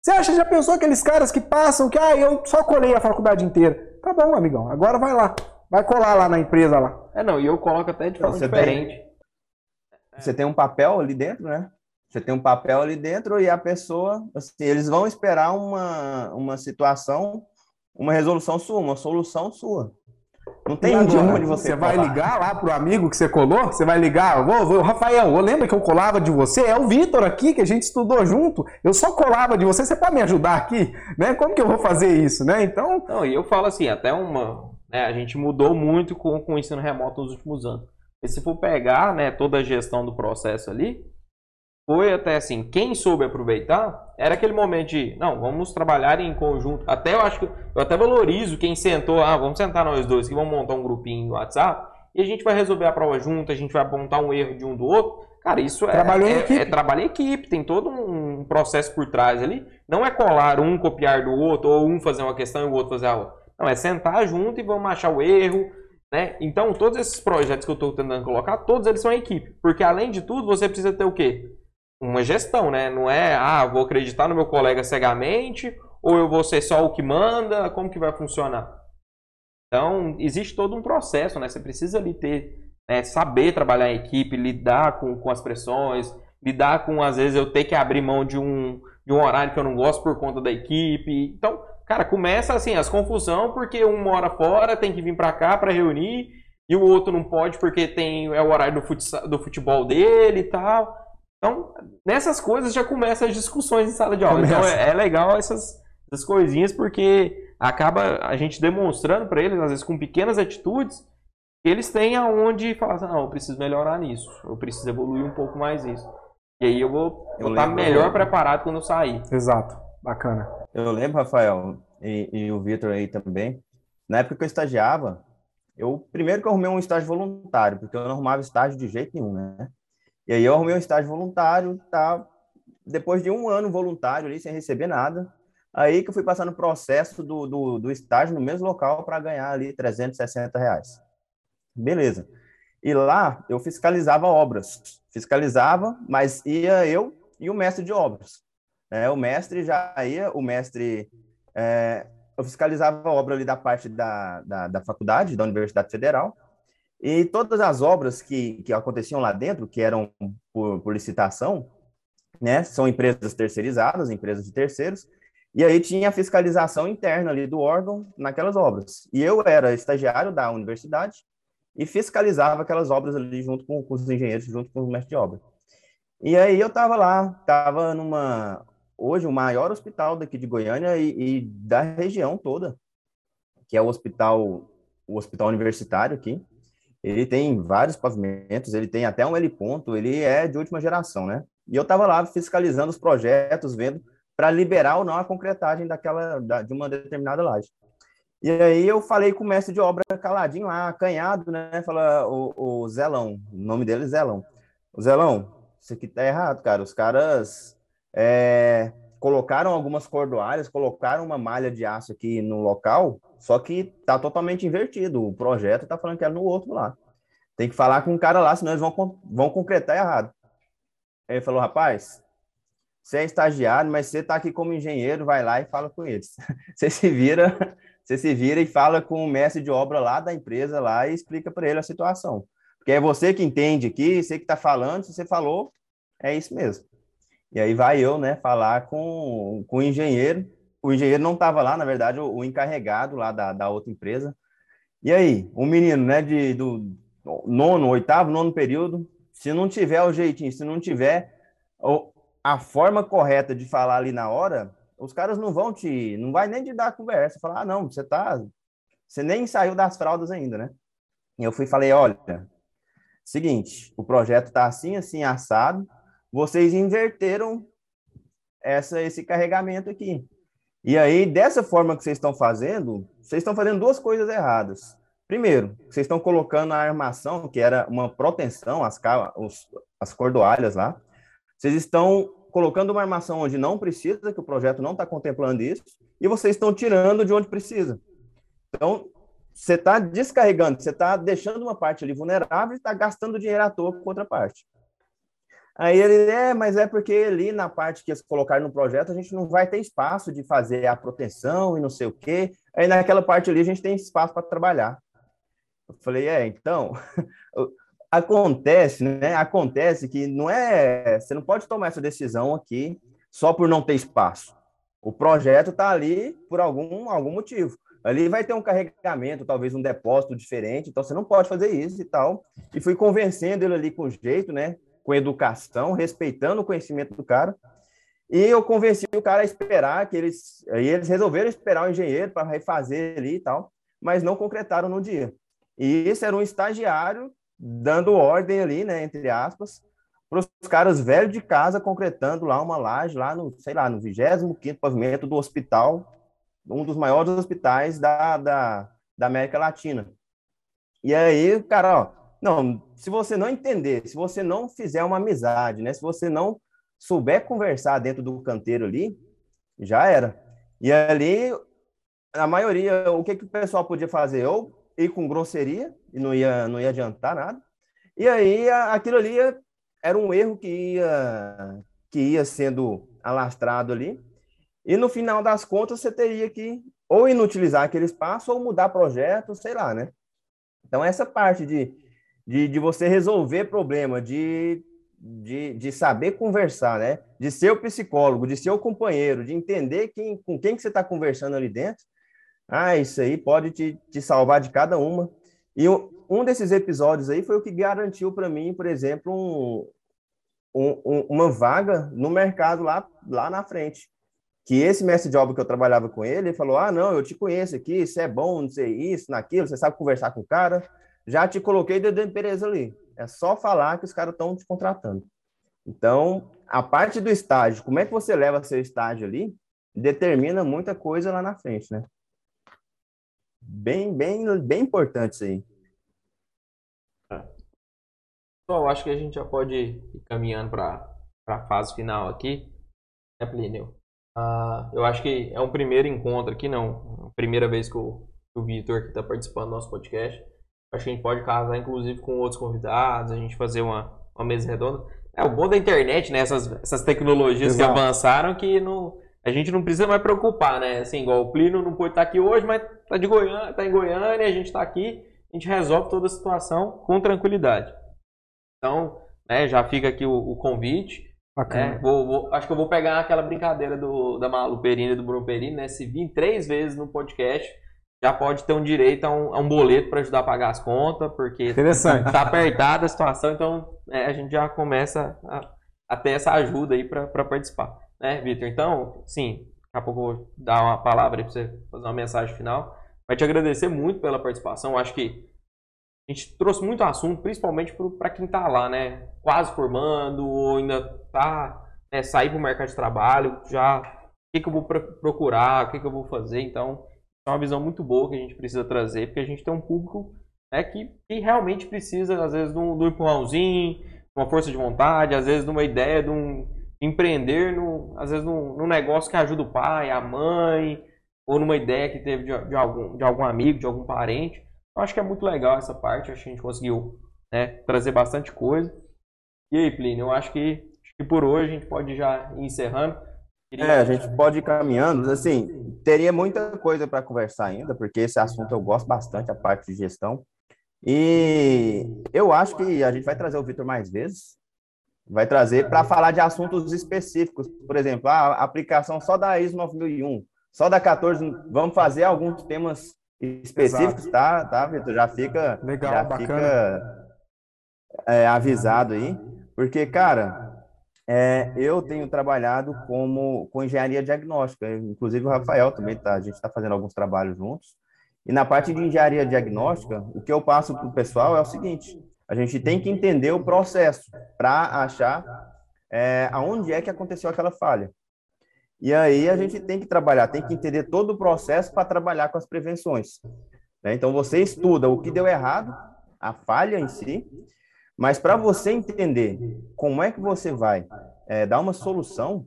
Você acha, já pensou aqueles caras que passam, que ah, eu só colei a faculdade inteira? Tá bom, amigão, agora vai lá. Vai colar lá na empresa lá. É, não, e eu coloco até de forma você diferente. Tem, você tem um papel ali dentro, né? Você tem um papel ali dentro e a pessoa, assim, eles vão esperar uma, uma situação, uma resolução sua, uma solução sua. Não tem de onde você, você vai ligar lá pro amigo que você colou? Você vai ligar, vou, vou, Rafael, eu lembro que eu colava de você? É o Vitor aqui que a gente estudou junto. Eu só colava de você, você pode me ajudar aqui, né? Como que eu vou fazer isso, né? Então, não, e eu falo assim, até uma, né, a gente mudou muito com, com o ensino remoto nos últimos anos. E se for pegar, né, toda a gestão do processo ali, foi até assim, quem soube aproveitar, era aquele momento de, não, vamos trabalhar em conjunto. Até eu acho que, eu até valorizo quem sentou, ah, vamos sentar nós dois que vamos montar um grupinho no WhatsApp e a gente vai resolver a prova junto, a gente vai apontar um erro de um do outro. Cara, isso é, trabalho é, em equipe. é trabalho em equipe, tem todo um processo por trás ali. Não é colar um copiar do outro, ou um fazer uma questão e o outro fazer a outra. Não, é sentar junto e vamos achar o erro, né? Então, todos esses projetos que eu estou tentando colocar, todos eles são em equipe. Porque, além de tudo, você precisa ter o quê? Uma gestão, né? Não é, ah, vou acreditar no meu colega cegamente, ou eu vou ser só o que manda, como que vai funcionar? Então, existe todo um processo, né? Você precisa ali ter, né, saber trabalhar em equipe, lidar com, com as pressões, lidar com, às vezes, eu ter que abrir mão de um, de um horário que eu não gosto por conta da equipe. Então, cara, começa assim, as confusão, porque um mora fora, tem que vir para cá para reunir, e o outro não pode porque tem é o horário do, futsal, do futebol dele e tal. Então, nessas coisas já começam as discussões em sala de aula. Então, Começa. Então, é, é, legal essas, essas coisinhas, porque acaba a gente demonstrando para eles, às vezes com pequenas atitudes, que eles têm aonde falar assim, não, eu preciso melhorar nisso, eu preciso evoluir um pouco mais nisso. E aí eu vou, eu estar melhor preparado quando eu sair. Exato, bacana. Eu lembro, Rafael, e, e o Vitor aí também, na época que eu estagiava, eu primeiro que eu arrumei um estágio voluntário, porque eu não arrumava estágio de jeito nenhum, né? E aí eu arrumei um estágio voluntário, tá? Depois de um ano voluntário ali, sem receber nada, aí que eu fui passar no processo do, do, do estágio no mesmo local para ganhar ali 360 reais. Beleza. E lá eu fiscalizava obras. Fiscalizava, mas ia eu e o mestre de obras. É, o mestre já ia, o mestre é, eu fiscalizava a obra ali da parte da, da, da, faculdade, da Universidade Federal, e todas as obras que, que aconteciam lá dentro, que eram por, por licitação, né, são empresas terceirizadas, empresas de terceiros, e aí tinha a fiscalização interna ali do órgão naquelas obras. E eu era estagiário da universidade e fiscalizava aquelas obras ali junto com, com os engenheiros, junto com os mestres de obra. E aí eu estava lá, estava numa hoje o maior hospital daqui de Goiânia e, e, da região toda, que é o hospital o hospital universitário aqui. Ele tem vários pavimentos, ele tem até um L ponto, ele é de última geração, né? E eu estava lá fiscalizando os projetos, vendo para liberar ou não a concretagem daquela da, de uma determinada laje. E aí eu falei com o mestre de obra caladinho lá, acanhado, né? Fala o, o Zelão, o nome dele é Zelão. O Zelão, isso aqui tá errado, cara. Os caras é, colocaram algumas cordoalhas, colocaram uma malha de aço aqui no local, só que tá totalmente invertido. O projeto tá falando que é no outro lá. Tem que falar com o cara lá, senão eles vão, vão concretar errado. Aí ele falou, rapaz, você é estagiário, mas você tá aqui como engenheiro, vai lá e fala com eles. Você se vira, você se vira e fala com o mestre de obra lá da empresa lá e explica para ele a situação. Porque é você que entende aqui, você que está falando, se você falou, é isso mesmo. E aí vai eu, né, falar com, com o engenheiro. O engenheiro não estava lá, na verdade, o, o, encarregado lá da, da outra empresa. E aí, o menino, né, de, do nono, oitavo, nono período, se não tiver o jeitinho, se não tiver a forma correta de falar ali na hora, os caras não vão te, não vai nem te dar conversa, falar, ah, não, você tá, você nem saiu das fraldas ainda, né? E eu fui e falei, olha, seguinte, o projeto tá assim, assim, assado, vocês inverteram essa, esse carregamento aqui. E aí, dessa forma que vocês estão fazendo, vocês estão fazendo duas coisas erradas. Primeiro, vocês estão colocando a armação, que era uma proteção, as, os, as cordoalhas lá, vocês estão colocando uma armação onde não precisa, que o projeto não está contemplando isso, e vocês estão tirando de onde precisa. Então, você está descarregando, você está deixando uma parte ali vulnerável e está gastando dinheiro à toa com outra parte. Aí ele, é, mas é porque ali na parte que eles colocaram no projeto, a gente não vai ter espaço de fazer a proteção e não sei o quê. Aí naquela parte ali a gente tem espaço para trabalhar. Eu falei, é, então, acontece, né? Acontece que não é, você não pode tomar essa decisão aqui só por não ter espaço. O projeto está ali por algum, algum motivo. Ali vai ter um carregamento, talvez um depósito diferente, então você não pode fazer isso e tal. E fui convencendo ele ali com jeito, né? Com educação, respeitando o conhecimento do cara. E eu convenci o cara a esperar que eles. Aí eles resolveram esperar o engenheiro para refazer ali e tal, mas não concretaram no dia. E isso era um estagiário dando ordem ali, né, entre aspas, para os caras velhos de casa concretando lá uma laje, lá no, sei lá, no 25 pavimento do hospital, um dos maiores hospitais da, da, da América Latina. E aí, cara, ó, não, se você não entender, se você não fizer uma amizade, né? Se você não souber conversar dentro do canteiro ali, já era. E ali, a maioria, o que, que o pessoal podia fazer? Ou ir com grosseria, e não ia, não ia adiantar nada. E aí, aquilo ali era um erro que ia, que ia sendo alastrado ali. E no final das contas, você teria que ou inutilizar aquele espaço ou mudar projeto, sei lá, né? Então, essa parte de de, de você resolver problema, de, de, de saber conversar, né? De ser o psicólogo, de ser o companheiro, de entender quem, com quem que você está conversando ali dentro. Ah, isso aí pode te, te salvar de cada uma. E um desses episódios aí foi o que garantiu para mim, por exemplo, um, um, uma vaga no mercado lá, lá na frente. Que esse mestre de obra que eu trabalhava com ele, ele falou: Ah, não, eu te conheço aqui, você é bom, não sei isso, naquilo, você sabe conversar com o cara já te coloquei dentro da empresa ali. É só falar que os caras estão te contratando. Então, a parte do estágio, como é que você leva seu estágio ali, determina muita coisa lá na frente, né? Bem, bem, bem importante isso aí. Pessoal, acho que a gente já pode ir caminhando para a fase final aqui. É, Plínio? Uh, eu acho que é um primeiro encontro aqui, não. Primeira vez que o, o Vitor está participando do nosso podcast. Acho que a gente pode casar, inclusive, com outros convidados, a gente fazer uma, uma mesa redonda. É o bom da internet, né? Essas, essas tecnologias Exato. que avançaram que não, a gente não precisa mais preocupar, né? Assim, igual o Plínio não pode estar aqui hoje, mas tá de Goiânia, tá em Goiânia, a gente está aqui, a gente resolve toda a situação com tranquilidade. Então, né, já fica aqui o, o convite. Né? Vou, vou, acho que eu vou pegar aquela brincadeira do, da Malu Perini e do Bruno Perini, né? Se vir três vezes no podcast, já pode ter um direito a um, a um boleto para ajudar a pagar as contas, porque está apertada a situação, então é, a gente já começa a, a ter essa ajuda aí para participar. Né, Vitor? Então, sim, daqui a pouco eu vou dar uma palavra para você fazer uma mensagem final. Vai te agradecer muito pela participação. Acho que a gente trouxe muito assunto, principalmente para quem está lá, né? Quase formando, ou ainda está né, sair para o mercado de trabalho, já o que, que eu vou procurar, o que, que eu vou fazer. Então, é uma visão muito boa que a gente precisa trazer, porque a gente tem um público né, que, que realmente precisa, às vezes, de um, de empurrãozinho, uma força de vontade, às vezes, de uma ideia de um empreender, no, às vezes, num, num negócio que ajuda o pai, a mãe, ou numa ideia que teve de, de, algum, de algum amigo, de algum parente. Eu acho que é muito legal essa parte, acho que a gente conseguiu né, trazer bastante coisa. E aí, Plínio, eu acho que, acho que por hoje a gente pode já ir encerrando. É, a gente pode ir caminhando. Assim, teria muita coisa para conversar ainda, porque esse assunto eu gosto bastante, a parte de gestão. E eu acho que a gente vai trazer o Vitor mais vezes. Vai trazer para falar de assuntos específicos. Por exemplo, a aplicação só da ISO 9001, só da 14. Vamos fazer alguns temas específicos, Exato. tá, tá, Vitor? Já fica, Legal, já bacana. fica é, avisado aí. Porque, cara, é, eu tenho trabalhado como, com engenharia diagnóstica, inclusive o Rafael também tá, a gente está fazendo alguns trabalhos juntos. E na parte de engenharia diagnóstica, o que eu passo para o pessoal é o seguinte: a gente tem que entender o processo para achar é, aonde é que aconteceu aquela falha. E aí a gente tem que trabalhar, tem que entender todo o processo para trabalhar com as prevenções. Né? Então você estuda o que deu errado, a falha em si, mas para você entender como é que você vai é, dar uma solução,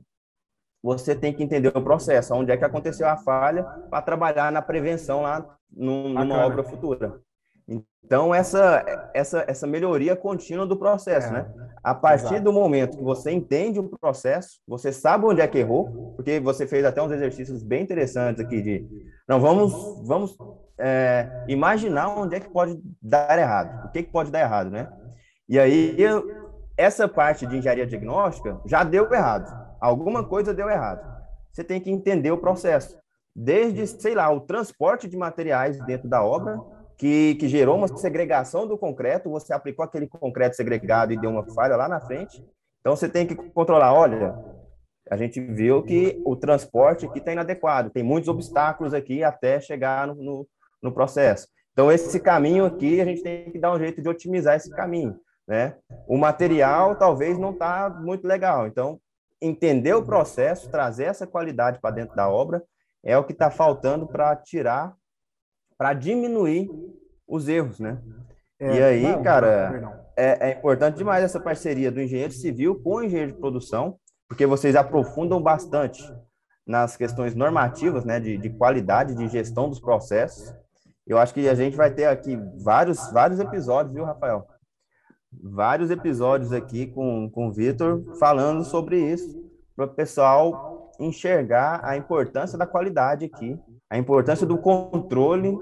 você tem que entender o processo, onde é que aconteceu a falha, para trabalhar na prevenção lá num, numa obra futura. Então, essa, essa, essa melhoria contínua do processo, é, né? A partir exato. do momento que você entende o processo, você sabe onde é que errou, porque você fez até uns exercícios bem interessantes aqui de... Não, vamos, vamos é, imaginar onde é que pode dar errado, o que, que pode dar errado, né? E aí, essa parte de engenharia diagnóstica já deu errado. Alguma coisa deu errado. Você tem que entender o processo. Desde, sei lá, o transporte de materiais dentro da obra, que, que gerou uma segregação do concreto, você aplicou aquele concreto segregado e deu uma falha lá na frente. Então, você tem que controlar. Olha, a gente viu que o transporte aqui está inadequado, tem muitos obstáculos aqui até chegar no, no, no processo. Então, esse caminho aqui, a gente tem que dar um jeito de otimizar esse caminho né? O material talvez não está muito legal. Então, entender o processo, trazer essa qualidade para dentro da obra é o que está faltando para tirar, para diminuir os erros, né? É, e aí, não, cara, é, é, importante demais essa parceria do engenheiro civil com o engenheiro de produção, porque vocês aprofundam bastante nas questões normativas, né, de, de qualidade, de gestão dos processos. Eu acho que a gente vai ter aqui vários, vários episódios, viu, Rafael? Vários episódios aqui com, com o Vitor falando sobre isso, para o pessoal enxergar a importância da qualidade aqui, a importância do controle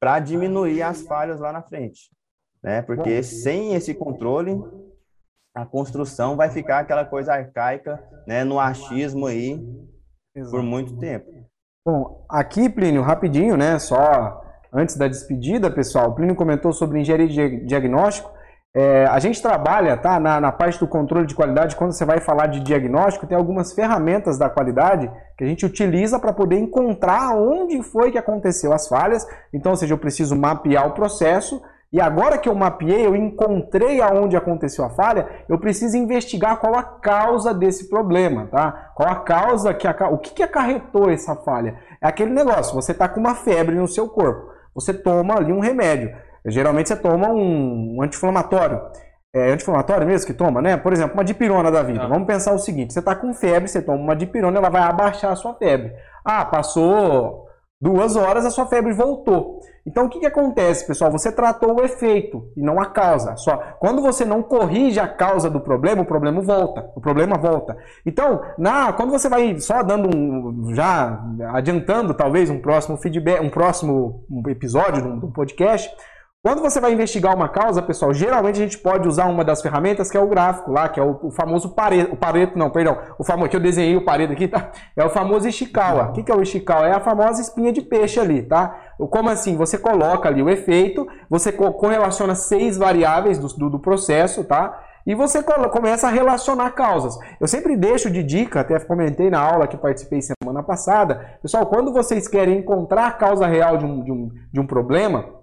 para diminuir as falhas lá na frente. Né? Porque sem esse controle, a construção vai ficar aquela coisa arcaica, né, no achismo aí Exato. por muito tempo. Bom, aqui, Plínio, rapidinho, né, só antes da despedida, pessoal, Plínio comentou sobre engenharia de diagnóstico. É, a gente trabalha tá, na, na, parte do controle de qualidade, quando você vai falar de diagnóstico, tem algumas ferramentas da qualidade que a gente utiliza para poder encontrar onde foi que aconteceu as falhas. Então, ou seja, eu preciso mapear o processo e agora que eu mapeei, eu encontrei aonde aconteceu a falha, eu preciso investigar qual a causa desse problema, tá? Qual a causa que o que, que acarretou essa falha? É aquele negócio, você está com uma febre no seu corpo, você toma ali um remédio. Geralmente você toma um anti-inflamatório. É anti-inflamatório mesmo que toma, né? Por exemplo, uma dipirona da vida. Ah. Vamos pensar o seguinte: você está com febre, você toma uma dipirona, ela vai abaixar a sua febre. Ah, passou Duas horas a sua febre voltou. Então o que, que acontece, pessoal? Você tratou o efeito e não a causa. Só quando você não corrige a causa do problema, o problema volta. O problema volta. Então, na quando você vai só dando um, já adiantando talvez um próximo feedback, um próximo episódio do um podcast, quando você vai investigar uma causa, pessoal, geralmente a gente pode usar uma das ferramentas que é o gráfico lá, que é o, o famoso pareto, o pareto não, perdão, o famoso que eu desenhei o pareto aqui, tá? É o famoso Ishikawa. O que, que é o Ishikawa? É a famosa espinha de peixe ali, tá? Como assim? Você coloca ali o efeito, você correlaciona seis variáveis do, do, do processo, tá? E você começa a relacionar causas. Eu sempre deixo de dica, até comentei na aula que participei semana passada. Pessoal, quando vocês querem encontrar a causa real de um, de um, de um problema,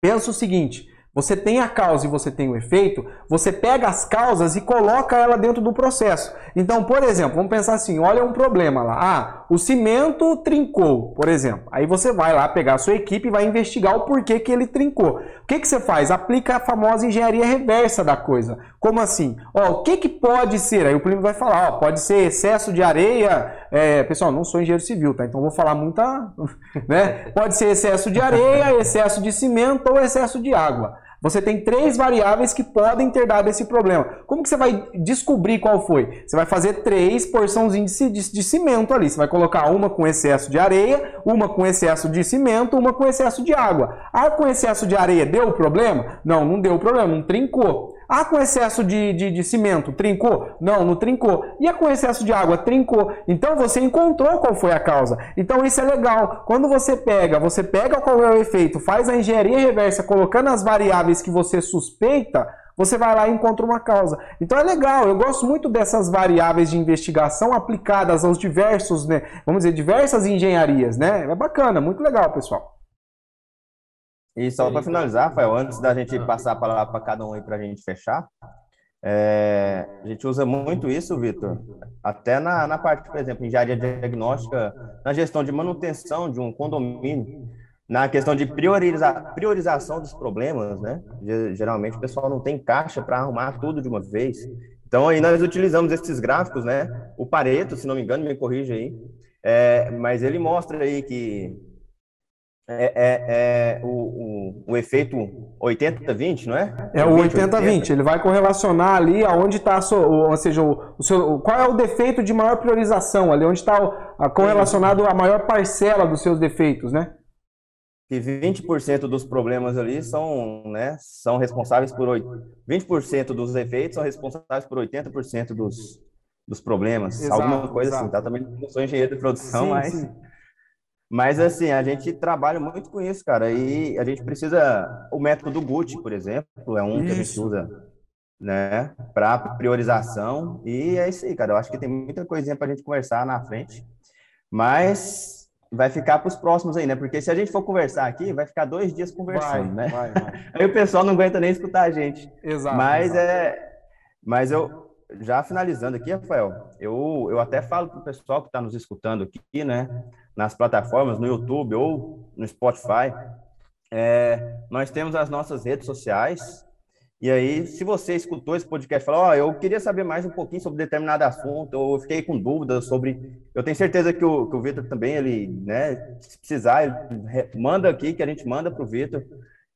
Pensa o seguinte: você tem a causa e você tem o efeito, você pega as causas e coloca ela dentro do processo. Então, por exemplo, vamos pensar assim: olha um problema lá. Ah, o cimento trincou, por exemplo. Aí você vai lá pegar a sua equipe e vai investigar o porquê que ele trincou. O que, que você faz? Aplica a famosa engenharia reversa da coisa. Como assim? Ó, o que, que pode ser? Aí o primo vai falar: ó, pode ser excesso de areia. É, pessoal, não sou engenheiro civil, tá? Então vou falar muita. Né? Pode ser excesso de areia, excesso de cimento ou excesso de água. Você tem três variáveis que podem ter dado esse problema. Como que você vai descobrir qual foi? Você vai fazer três porçãozinhas de, de, de, cimento ali. Você vai colocar uma com excesso de areia, uma com excesso de cimento, uma com excesso de água. Ah, com excesso de areia deu problema? Não, não deu problema, não trincou. Ah, com excesso de, de, de, cimento, trincou? Não, não trincou. E a com excesso de água, trincou. Então você encontrou qual foi a causa. Então isso é legal. Quando você pega, você pega qual é o efeito, faz a engenharia reversa colocando as variáveis que você suspeita, você vai lá e encontra uma causa. Então é legal, eu gosto muito dessas variáveis de investigação aplicadas aos diversos, né, vamos dizer, diversas engenharias, né? É bacana, muito legal, pessoal. E só para finalizar, Rafael, antes da gente passar a palavra para cada um aí para a gente fechar, é, a gente usa muito isso, Vitor, até na, na parte, por exemplo, engenharia diagnóstica, na gestão de manutenção de um condomínio, na questão de priorizar, priorização dos problemas, né? Geralmente o pessoal não tem caixa para arrumar tudo de uma vez. Então aí nós utilizamos esses gráficos, né? O Pareto, se não me engano, me corrija aí, é, mas ele mostra aí que é, é, é o, o, o, efeito 80-20, não é? É o 80-20. Ele vai correlacionar ali aonde está, ou seja, o, o seu, qual é o defeito de maior priorização, ali onde está correlacionado a maior parcela dos seus defeitos, né? Que 20% dos problemas ali são, né, são responsáveis por 20% dos efeitos são responsáveis por 80% dos, dos problemas. Exato, Alguma coisa assim, exato. assim, tá? Também não sou engenheiro de produção, sim, mas. Sim. Mas assim, a gente trabalha muito com isso, cara. E a gente precisa. O método Gucci, por exemplo, é um isso. que a gente usa né, para priorização. E é isso aí, cara. Eu acho que tem muita coisinha para a gente conversar na frente. Mas vai ficar para os próximos aí, né? Porque se a gente for conversar aqui, vai ficar dois dias conversando, vai, né? Vai, vai. Aí o pessoal não aguenta nem escutar a gente. Exato. Mas exato. é. Mas eu, já finalizando aqui, Rafael, eu, eu até falo para o pessoal que está nos escutando aqui, né? Nas plataformas, no YouTube ou no Spotify. É, nós temos as nossas redes sociais. E aí, se você escutou esse podcast e falou, ó, oh, eu queria saber mais um pouquinho sobre determinado assunto, ou eu fiquei com dúvidas sobre. Eu tenho certeza que o, que o Vitor também, ele, né, se precisar, manda aqui, que a gente manda para o Vitor,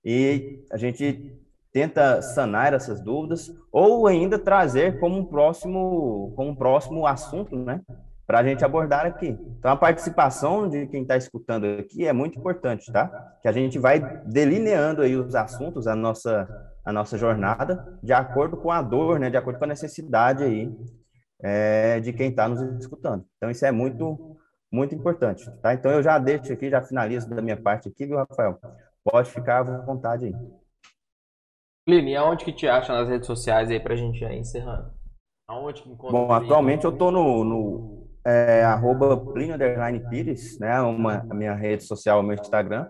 e a gente tenta sanar essas dúvidas, ou ainda trazer como um próximo, como um próximo assunto, né? Para a gente abordar aqui. Então, a participação de quem está escutando aqui é muito importante, tá? Que a gente vai delineando aí os assuntos, a nossa, a nossa jornada, de acordo com a dor, né? De acordo com a necessidade aí é, de quem está nos escutando. Então, isso é muito, muito importante, tá? Então, eu já deixo aqui, já finalizo da minha parte aqui, viu, Rafael? Pode ficar à vontade aí. Plínio, aonde que te acha nas redes sociais aí para a gente ir encerrando? Aonde que encontra? Bom, atualmente eu estou no, no é arroba Plínio Pires, né? Uma, a minha rede social, o meu Instagram.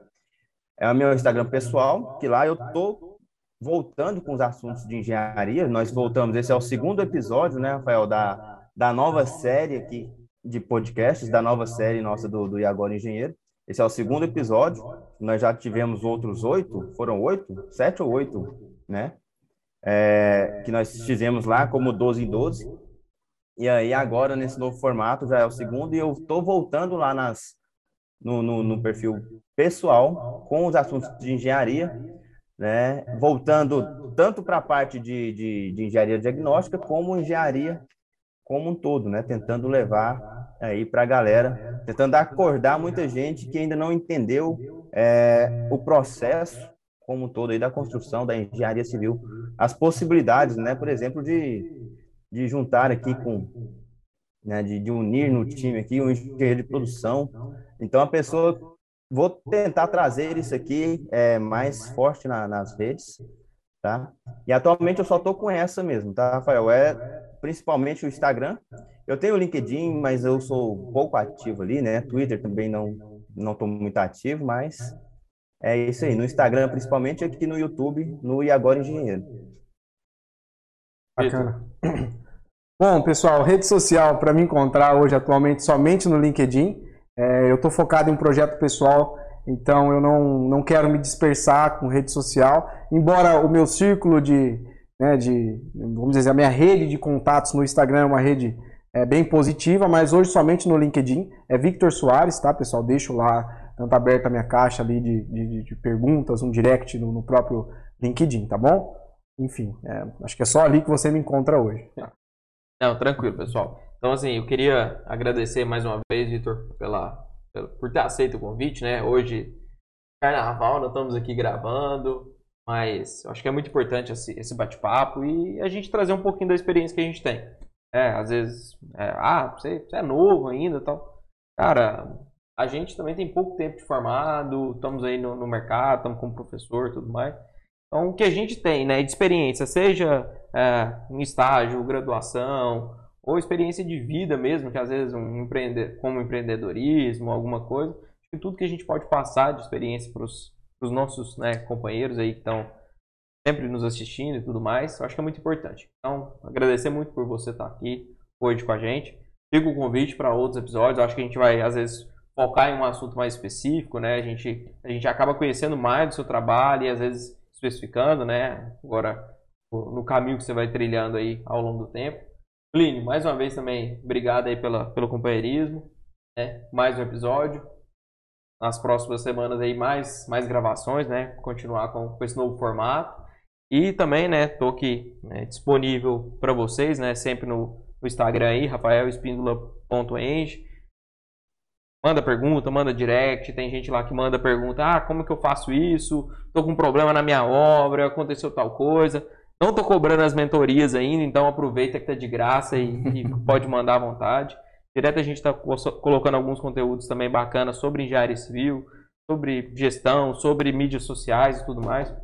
É o meu Instagram pessoal, que lá eu tô voltando com os assuntos de engenharia. Nós voltamos, esse é o segundo episódio, né, Rafael, da, da nova série aqui de podcasts, da nova série nossa do, do E Agora Engenheiro. Esse é o segundo episódio. Nós já tivemos outros oito, foram oito? Sete ou oito, né? É, que nós fizemos lá como 12 em 12. E aí agora nesse novo formato já é o segundo e eu estou voltando lá nas no, no, no perfil pessoal com os assuntos de engenharia, né? Voltando tanto para a parte de, de, de engenharia diagnóstica como engenharia como um todo, né? Tentando levar aí para a galera, tentando acordar muita gente que ainda não entendeu é, o processo como um todo aí da construção da engenharia civil, as possibilidades, né? Por exemplo, de, de juntar aqui com, né? De, de unir no time aqui um engenheiro de produção. Então a pessoa, vou tentar trazer isso aqui é, mais forte na, nas redes, tá? E atualmente eu só tô com essa mesmo, tá, Rafael? É principalmente o Instagram. Eu tenho o LinkedIn, mas eu sou pouco ativo ali, né? Twitter também não não tô muito ativo, mas é isso aí. No Instagram, principalmente, aqui no YouTube, no E Agora Engenheiro. Bacana. Bom, pessoal, rede social para me encontrar hoje atualmente somente no LinkedIn. É, eu estou focado em projeto pessoal então eu não, não quero me dispersar com rede social, embora o meu círculo de, né, de, vamos dizer, a minha rede de contatos no Instagram é uma rede é, bem positiva, mas hoje somente no LinkedIn, é Victor Soares, tá pessoal? Deixo lá, tanto aberta a minha caixa ali de, de, de perguntas, um direct no, no, próprio LinkedIn, tá bom? Enfim, é, acho que é só ali que você me encontra hoje. Não, tranquilo, pessoal. Então, assim, eu queria agradecer mais uma vez, Vitor, pela, por ter aceito o convite, né? Hoje, carnaval, nós estamos aqui gravando, mas acho que é muito importante esse, esse bate-papo e a gente trazer um pouquinho da experiência que a gente tem. É, às vezes, é, ah, você, você é novo ainda tal. Cara, a gente também tem pouco tempo de formado, estamos aí no, no mercado, estamos como professor e tudo mais. Então, o que a gente tem né, de experiência, seja é, em estágio, graduação, ou experiência de vida mesmo, que às vezes um empreender, como empreendedorismo, alguma coisa, que tudo que a gente pode passar de experiência para os nossos né, companheiros aí que estão sempre nos assistindo e tudo mais, acho que é muito importante. Então, agradecer muito por você estar aqui hoje com a gente. Fica o convite para outros episódios, acho que a gente vai, às vezes, focar em um assunto mais específico, né? A gente, a gente acaba conhecendo mais do seu trabalho e, às vezes, especificando, né? Agora, no caminho que você vai trilhando aí ao longo do tempo. Plínio, mais uma vez também, obrigado aí pela, pelo companheirismo. Né? Mais um episódio. Nas próximas semanas aí, mais, mais gravações, né? Continuar com, com esse novo formato. E também, né, tô aqui né, disponível para vocês, né? Sempre no, no Instagram aí, rafaelespíndola.eng. Manda pergunta, manda direct, tem gente lá que manda pergunta, ah, como que eu faço isso? Tô com um problema na minha obra, aconteceu tal coisa. Não estou cobrando as mentorias ainda, então aproveita que está de graça e, e, pode mandar à vontade. Direto a gente está colocando alguns conteúdos também bacanas sobre engenharia civil, sobre gestão, sobre mídias sociais e tudo mais.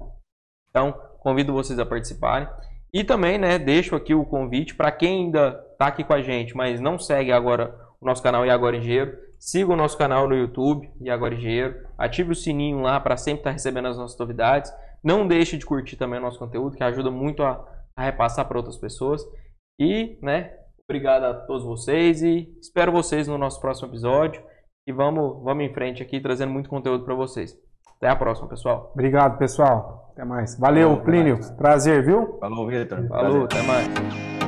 Então, convido vocês a participarem. E também, né, deixo aqui o convite para quem ainda está aqui com a gente, mas não segue agora o nosso canal E Agora Engenheiro, siga o nosso canal no YouTube E Agora Engenheiro, ative o sininho lá para sempre estar tá recebendo as nossas novidades. Não deixe de curtir também o nosso conteúdo, que ajuda muito a, a repassar para outras pessoas. E, né, obrigado a todos vocês e espero vocês no nosso próximo episódio. E vamos, vamos em frente aqui, trazendo muito conteúdo para vocês. Até a próxima, pessoal. Obrigado, pessoal. Até mais. Valeu, Valeu Plínio. Mais. Prazer, viu? Falou, Vitor. Falou, Prazer. até mais.